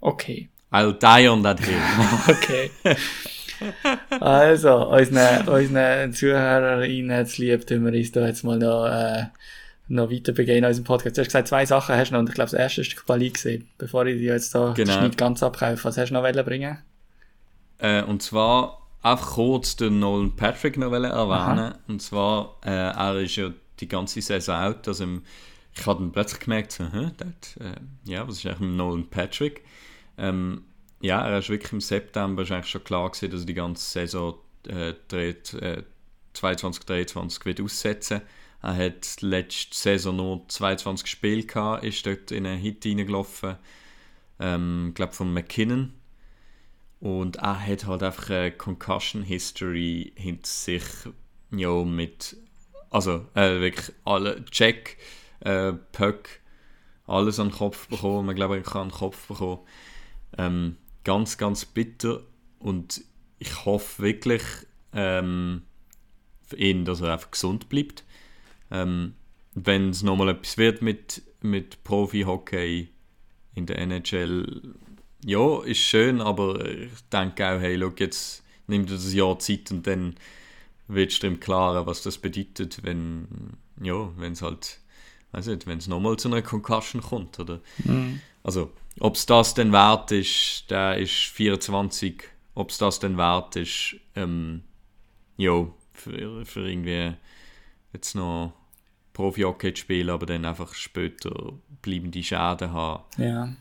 Okay. I'll die on that hill. Okay. also, unseren, unseren Zuhörerinnen zu lieb, tun wir uns da jetzt mal noch, äh, noch weiter begehen in unserem Podcast. Du hast gesagt, zwei Sachen hast du noch, und ich glaube, das erste ist die Kubali gesehen, bevor ich dir jetzt da Genau. Schnitt ganz abkaufe. Was hast du noch bringen? Äh, und zwar einfach kurz den Nolan Patrick noch erwähnen. Und zwar, äh, er ist ja die ganze Saison out. Also ich habe dann plötzlich gemerkt, so, hä, dat, äh, ja, was ist eigentlich mit Nolan Patrick? Ähm, ja, er ist wirklich im September ist eigentlich schon klar gewesen, dass er die ganze Saison äh, dreht, äh, 22, 23 wird aussetzen. Er hat letzte Saison nur 22 Spiele gehabt, ist dort in einen Hit reingelaufen. Ähm, glaube von McKinnon. Und er hat halt einfach eine Concussion History hinter sich, ja, mit, also äh, wirklich alle, Check, äh, Puck, alles an den Kopf bekommen, man glaube ich kann an den Kopf bekommen. Ähm, ganz, ganz bitter und ich hoffe wirklich ähm, für ihn, dass er einfach gesund bleibt. Ähm, Wenn es nochmal etwas wird mit, mit Profi-Hockey in der NHL, ja, ist schön, aber ich denke auch, hey, schau, jetzt nimmt er das Jahr Zeit und dann wird es ihm klarer, was das bedeutet, wenn ja, wenn es halt, weiß nicht, wenn es nochmal zu einer Concussion kommt, oder? Also, ob es das denn wert ist, der ist 24, ob es das denn wert ist, ähm, ja, für, für irgendwie jetzt noch Profi-Hockey spielen, aber dann einfach später bleibende Schäden haben. Ja.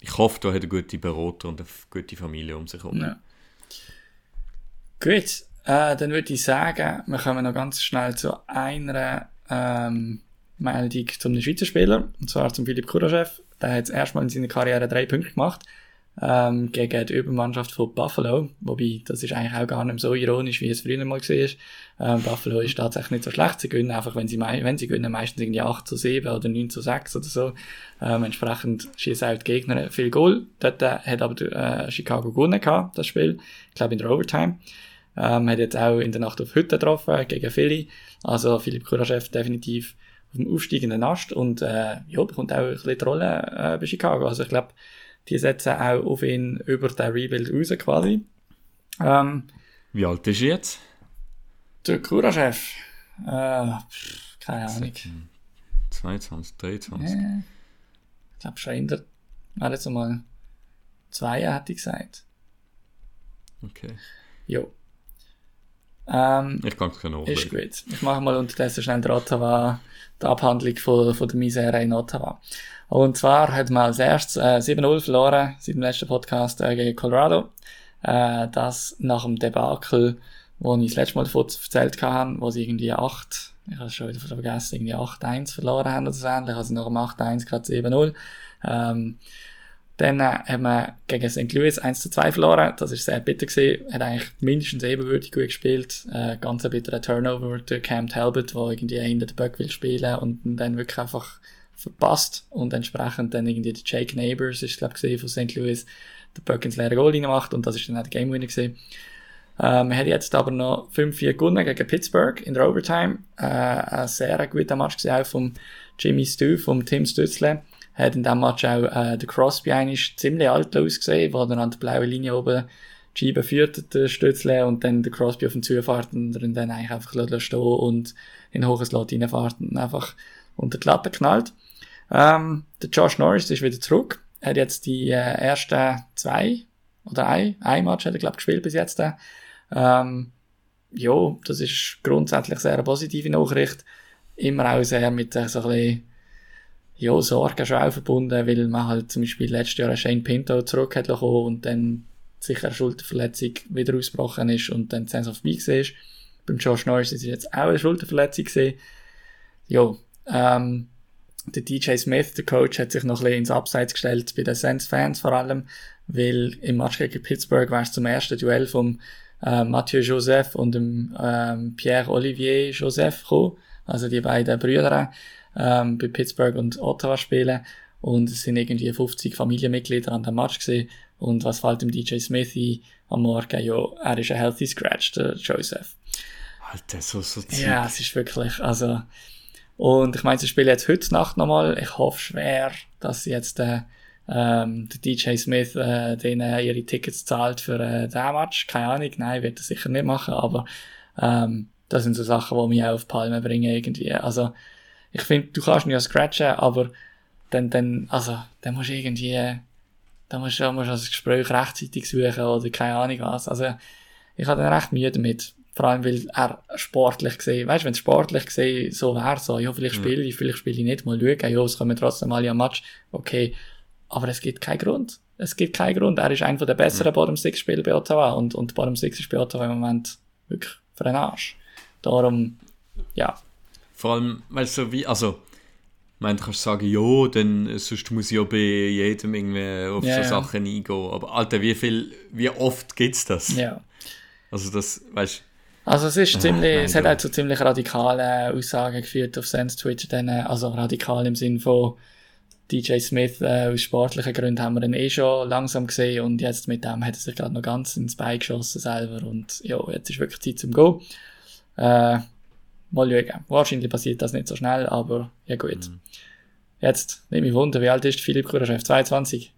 Ich hoffe, da hat er gute Berater und eine gute Familie um sich herum. ja. Gut, äh, dann würde ich sagen, wir kommen noch ganz schnell zu einer ähm, Meldung zum Schweizer Spieler, und zwar zum Philipp Kuraschew. Der hat erstmal in seiner Karriere drei Punkte gemacht ähm, gegen die Übermannschaft von Buffalo. Wobei, das ist eigentlich auch gar nicht so ironisch, wie es früher mal war. Ähm, Buffalo ist tatsächlich nicht so schlecht. Sie gewinnen einfach, wenn sie, wenn sie gewinnen, meistens irgendwie 8 zu 7 oder 9 zu 6 oder so. Ähm, entsprechend schießen auch die Gegner viel Goal. Dort äh, hat aber äh, Chicago gewonnen gehabt, das Spiel. Ich glaube in der Overtime. Ähm, hat jetzt auch in der Nacht auf Hütte getroffen gegen Philly. Also Philipp Kuraschew definitiv auf dem aufsteigenden Ast und äh, ja, bekommt auch ein bisschen die Rolle äh, bei Chicago. Also ich glaube, die setzen auch auf ihn über den Rebuild raus quasi. Ähm, Wie alt ist er jetzt? Der Kura-Chef. Äh, keine Ahnung. 22, 23. Äh, ich glaube schon in der, warte jetzt mal, zwei hätte ich gesagt. Okay. Jo. Ähm, ich kann es genau Ist gut. Ich mache mal unterdessen schnell der Ottawa, die Abhandlung von, von der Misere in Ottawa. Und zwar hat man als erstes äh, 7-0 verloren, seit dem letzten Podcast äh, gegen Colorado. Äh, das nach dem Debakel, wo ich das letzte Mal davon erzählt habe, wo sie irgendwie 8, ich habe es schon wieder vergessen, irgendwie 8-1 verloren haben oder so ähnlich, also nach dem 8-1 gerade 7-0. Ähm, dann äh, haben wir gegen St. Louis 1 zu 2 verloren. Das ist sehr bitter gewesen. Hat eigentlich mindestens ebenwürdig gut gespielt. Äh, ganz ein bitterer Turnover durch Cam Talbot, der irgendwie hinter den Böck will spielen und dann wirklich einfach verpasst. Und entsprechend dann irgendwie der Jake Neighbors ist, glaube ich, von St. Louis, der Böck ins leere Goal gemacht und das ist dann auch der Game Winner gewesen. Ähm, wir haben jetzt aber noch 5-4 gewonnen gegen Pittsburgh in der Overtime. Äh, ein sehr guter Match gewesen, auch vom Jimmy Stu, vom Tim Stützle hat in dem Match auch äh, der Crosby eigentlich ziemlich alt ausgesehen, wo dann an der blauen Linie oben Scheibe führt, der Stützle, und dann der Crosby auf den Zufahrt und dann eigentlich einfach stehen und in hohes Lot reinfahrt und einfach unter die Latte knallt. Ähm, der Josh Norris ist wieder zurück. Er hat jetzt die äh, ersten zwei oder ein, ein Match hat er, glaube gespielt bis jetzt. Ähm, ja, das ist grundsätzlich sehr eine positive Nachricht. Immer auch sehr mit äh, so ein bisschen ja, Sorgen schon auch verbunden, weil man halt zum Beispiel letztes Jahr Shane Pinto zurück hat und dann sicher eine Schulterverletzung wieder ausgebrochen ist und dann die Saison vorbei war. Beim Josh Norris ist jetzt auch eine Schulterverletzung gesehen. Ja, ähm, der DJ Smith, der Coach, hat sich noch ein bisschen ins Abseits gestellt, bei den Saints-Fans vor allem, weil im Match gegen Pittsburgh war es zum ersten Duell vom äh, Mathieu Joseph und dem ähm, Pierre-Olivier Joseph gekommen, also die beiden Brüder ähm, bei Pittsburgh und Ottawa spielen und es sind irgendwie 50 Familienmitglieder an dem Match gesehen und was fällt dem DJ Smith ein am Morgen? Ja, er ist ein healthy scratch, der Joseph. Alter, so, so. Ja, es ist wirklich, also, und ich meine, sie spielen jetzt heute Nacht nochmal. Ich hoffe schwer, dass jetzt äh, ähm, der DJ Smith äh, denen ihre Tickets zahlt für äh, den Match. Keine Ahnung, nein, wird er sicher nicht machen, aber ähm, das sind so Sachen, die mich auch auf Palme bringen irgendwie. Also ich finde, du kannst ihn ja scratchen, aber dann, dann, also, dann musst du irgendwie, dann musst du, musst du das Gespräch rechtzeitig suchen oder keine Ahnung was. Also, ich hatte dann recht Mühe damit. Vor allem, weil er sportlich gesehen, weißt du, wenn es sportlich gesehen so wäre, so, ja, vielleicht spiele ich, vielleicht spiele ich nicht, mal schauen, ja, es kommen trotzdem alle am Match, okay. Aber es gibt keinen Grund. Es gibt keinen Grund. Er ist einer der besseren mhm. Bottom Six Spieler bei Ottawa und, und Bottom Six ist bei Ottawa im Moment wirklich für den Arsch. Darum, ja, vor allem, weil so wie, also, meine, du kannst sagen, ja, dann sonst muss ich ja bei jedem irgendwie auf yeah, so Sachen eingehen. Aber Alter, wie viel, wie oft gibt es das? Ja. Also das, weißt Also es ist ziemlich, Ach, es hat halt so ziemlich radikale Aussagen geführt auf Sense Twitch, dann, also radikal im Sinn von DJ Smith äh, aus sportlichen Gründen haben wir ihn eh schon langsam gesehen und jetzt mit dem hat er sich gerade noch ganz ins Bein geschossen selber und ja, jetzt ist wirklich Zeit zum Go. Äh, Mal schauen. Wahrscheinlich passiert das nicht so schnell, aber ja gut. Mhm. Jetzt, nehme ich Wunder, wie alt ist Philipp Kuraschef? 22?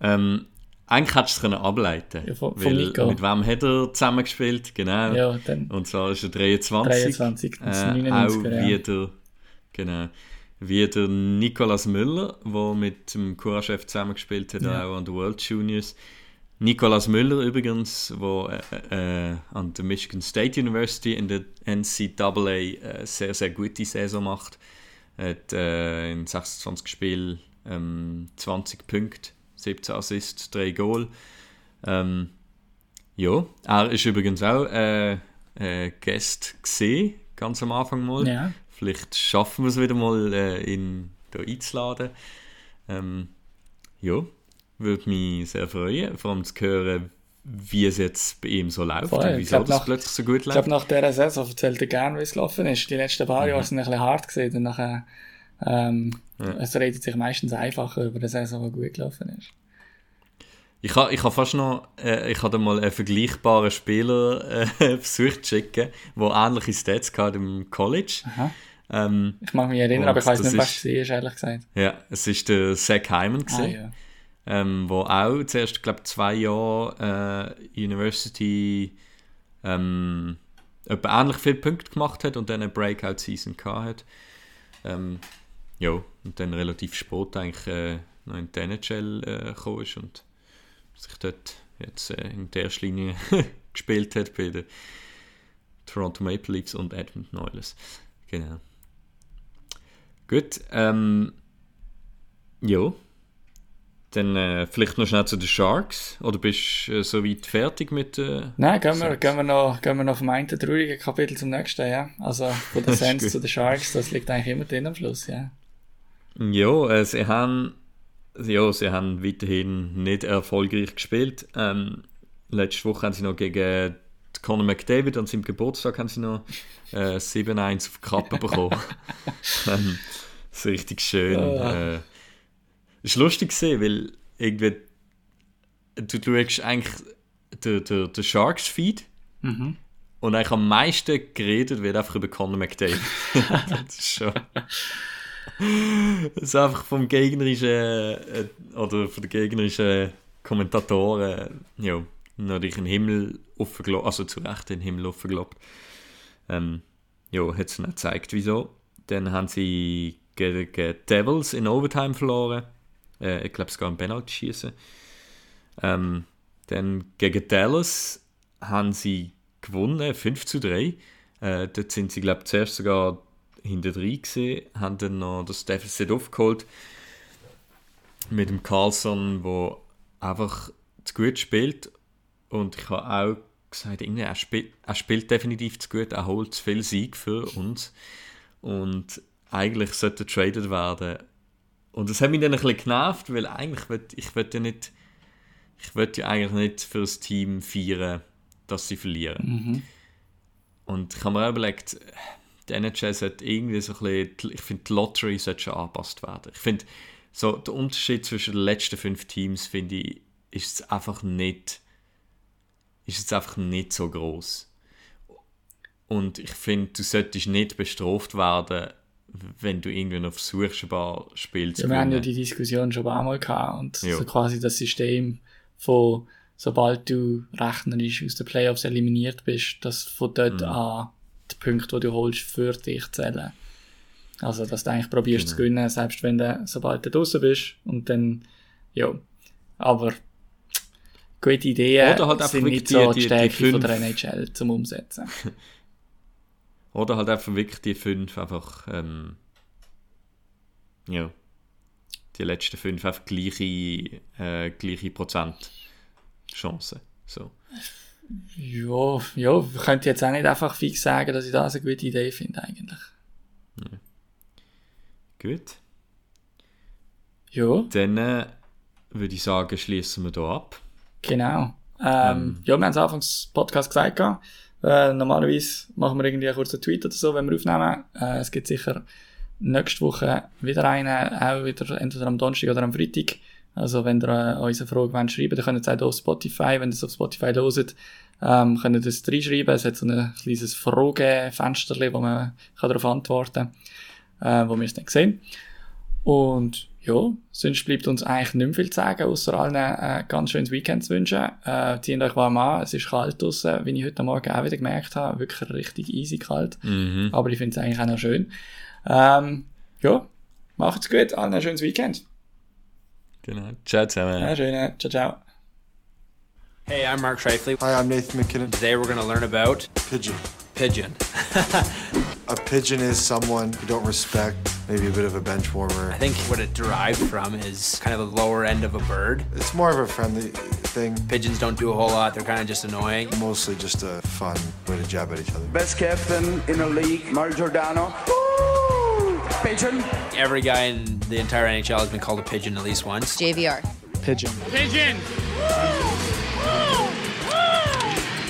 Ähm, eigentlich hättest du es ableiten ja, von, Nico. Mit wem hat er zusammengespielt? Genau. Ja, Und zwar ist er 23. 23, das äh, 99, auch ja. wieder, genau, wie der Nicolas Müller, der mit dem Kuraschef zusammengespielt hat, ja. auch an der World Juniors. Nicolas Müller übrigens, der äh, äh, an der Michigan State University in der NCAA äh, sehr, sehr gute Saison macht. Hat äh, in 26 Spielen ähm, 20 Punkte, 17 Assists, 3 Goal. Ähm, ja, er ist übrigens auch äh, äh, Gast gesehen, ganz am Anfang mal. Ja. Vielleicht schaffen wir es wieder mal, äh, ihn hier einzuladen. Ähm, ja, würde mich sehr freuen, vor allem zu hören, wie es jetzt bei ihm so läuft Voll, und ich wieso glaub, das nach- plötzlich so gut Ich läuft. glaube, nach dieser Saison erzählt er gerne, wie es gelaufen ist. Die letzten paar Jahre sind ein bisschen hart gewesen. Und nachher, ähm, Es redet sich meistens einfacher über eine Saison, die gut gelaufen ist. Ich habe ich ha fast noch, äh, ich habe mal einen vergleichbaren Spieler äh, versucht zu schicken, der ähnliche Stats hatte im College. Aha. Ähm, Ich mag mich erinnern, aber ich weiß nicht, was es war, ehrlich gesagt. ja, es ist der Zach Hyman Ah, gewesen, ja. ähm, wo auch zuerst, glaube zwei Jahre äh, University ähm, etwa ähnlich viele Punkte gemacht hat und dann eine Breakout-Season gehabt hat. Ähm, ja, und dann relativ spät eigentlich äh, noch in die NHL äh, gekommen ist und sich dort jetzt äh, in der ersten Linie gespielt hat bei den Toronto Maple Leafs und Edmonton Oilers. Genau. Gut, ähm, ja. Dann äh, vielleicht noch schnell zu den Sharks. Oder bist du äh, soweit fertig mit äh, Nein, gehen wir, gehen, wir noch, gehen wir noch vom einen traurigen Kapitel zum nächsten, ja. Also von den gut. zu den Sharks, das liegt eigentlich immer drin am Schluss, ja. Ja, äh, sie haben, ja, sie haben weiterhin nicht erfolgreich gespielt. Ähm, letzte Woche haben sie noch gegen Conor McDavid an seinem Geburtstag haben sie noch äh, 7-1 auf die Kappe bekommen. ähm, das ist richtig schön. Ah. Äh, ist lustig gesehen, weil irgendwie du, du schaust eigentlich den, den, den Sharks Feed Mhm. und eigentlich am meisten geredet wird einfach über Conor McDavid. das ist schon. Das ist einfach vom gegnerischen äh, oder von den gegnerischen Kommentatoren äh, ja, natürlich den Himmel aufgelobt, also zu Recht den Himmel aufgelobt. Ähm, ja, hat es nicht gezeigt, wieso. Dann haben sie gegen Devils in Overtime verloren. Äh, ich glaube, es geht um Penalty schießen. Ähm, dann gegen Dallas haben sie gewonnen, 5 zu 3. Äh, dort sind sie, glaube ich, zuerst sogar hinter drin gesehen, haben dann noch das Deficit aufgeholt mit dem Carlson, wo einfach zu gut spielt. Und ich habe auch gesagt, er, spielt, er spielt definitiv zu gut, er holt zu viel Sieg für uns. Und eigentlich sollte er traded werden. Und das hat mich dann ein bisschen genervt, weil eigentlich will, ich will ja nicht, ich will ja eigentlich nicht für das Team feiern, dass sie verlieren. Mhm. Und ich habe mir auch überlegt, die NHL sollte irgendwie so ein bisschen, ich finde, die Lottery sollte schon angepasst werden. Ich finde, so der Unterschied zwischen den letzten fünf Teams, finde ich, ist jetzt einfach nicht, ist jetzt einfach nicht so groß. Und ich finde, du solltest nicht bestraft werden, wenn du irgendwie noch versuchst, ein paar Spiele zu Ja, wir haben ja die Diskussion schon ein paar Mal gehabt und Ja. so quasi das System von sobald du rechnerisch aus den Playoffs eliminiert bist, dass von dort Mhm. an die Punkte, die du holst, für dich zählen. Also, dass du eigentlich probierst zu Genau. gewinnen, selbst wenn du, sobald du draußen bist und dann, ja. Aber, gute Ideen Oder halt einfach sind wirklich nicht so die- die, die- die Stärke von der NHL zum Umsetzen. Oder halt einfach wirklich die fünf einfach, ähm, ja, die letzten fünf einfach gleiche, äh, gleiche Prozent Chancen. So. Ja, ja, ich könnte jetzt auch nicht einfach fix sagen, dass ich das eine gute Idee finde, eigentlich. Gut. Ja. Dann äh, würde ich sagen, schließen wir hier ab. Genau. Ähm, ja, wir haben es anfangs Podcast gesagt. Äh, normalerweise machen wir irgendwie einen kurzen Tweet oder so, wenn wir aufnehmen. Äh, es gibt sicher nächste Woche wieder einen, auch wieder entweder am Donnerstag oder am Freitag. Also, wenn ihr äh, uns eine Frage wollt schreiben dann könnt ihr es auch auf Spotify, wenn ihr es auf Spotify hört, ähm, könnt ihr das reinschreiben. Es hat so ein kleines Fragefenster, wo man kann darauf antworten kann, äh, wo wir es dann sehen. Und ja, sonst bleibt uns eigentlich nicht mehr viel zu sagen, außer allen äh, ganz schönes Weekend zu wünschen. Äh, zieht euch warm an, es ist kalt draussen, wie ich heute Morgen auch wieder gemerkt habe. Wirklich richtig easy kalt. Mhm. Aber ich finde es eigentlich auch noch schön. Ähm, ja, macht's gut, allen ein schönes Weekend. Genau. Ciao zusammen. Ja, schön, ciao, ciao. Hey, I'm Mark Shifley. Hi, I'm Nathan McKinnon. Today we're going to learn about Pigeon. pigeon. A pigeon is someone you don't respect maybe a bit of a bench warmer. I think what it derived from is kind of the lower end of a bird. It's more of a friendly thing, Pigeons don't do a whole lot, they're kind of just annoying. mostly just a fun way to jab at each other. Best captain in the league, Mario Giordano. Pigeon. Every guy in the entire NHL has been called a pigeon at least once. JVR. Pigeon. Pigeon!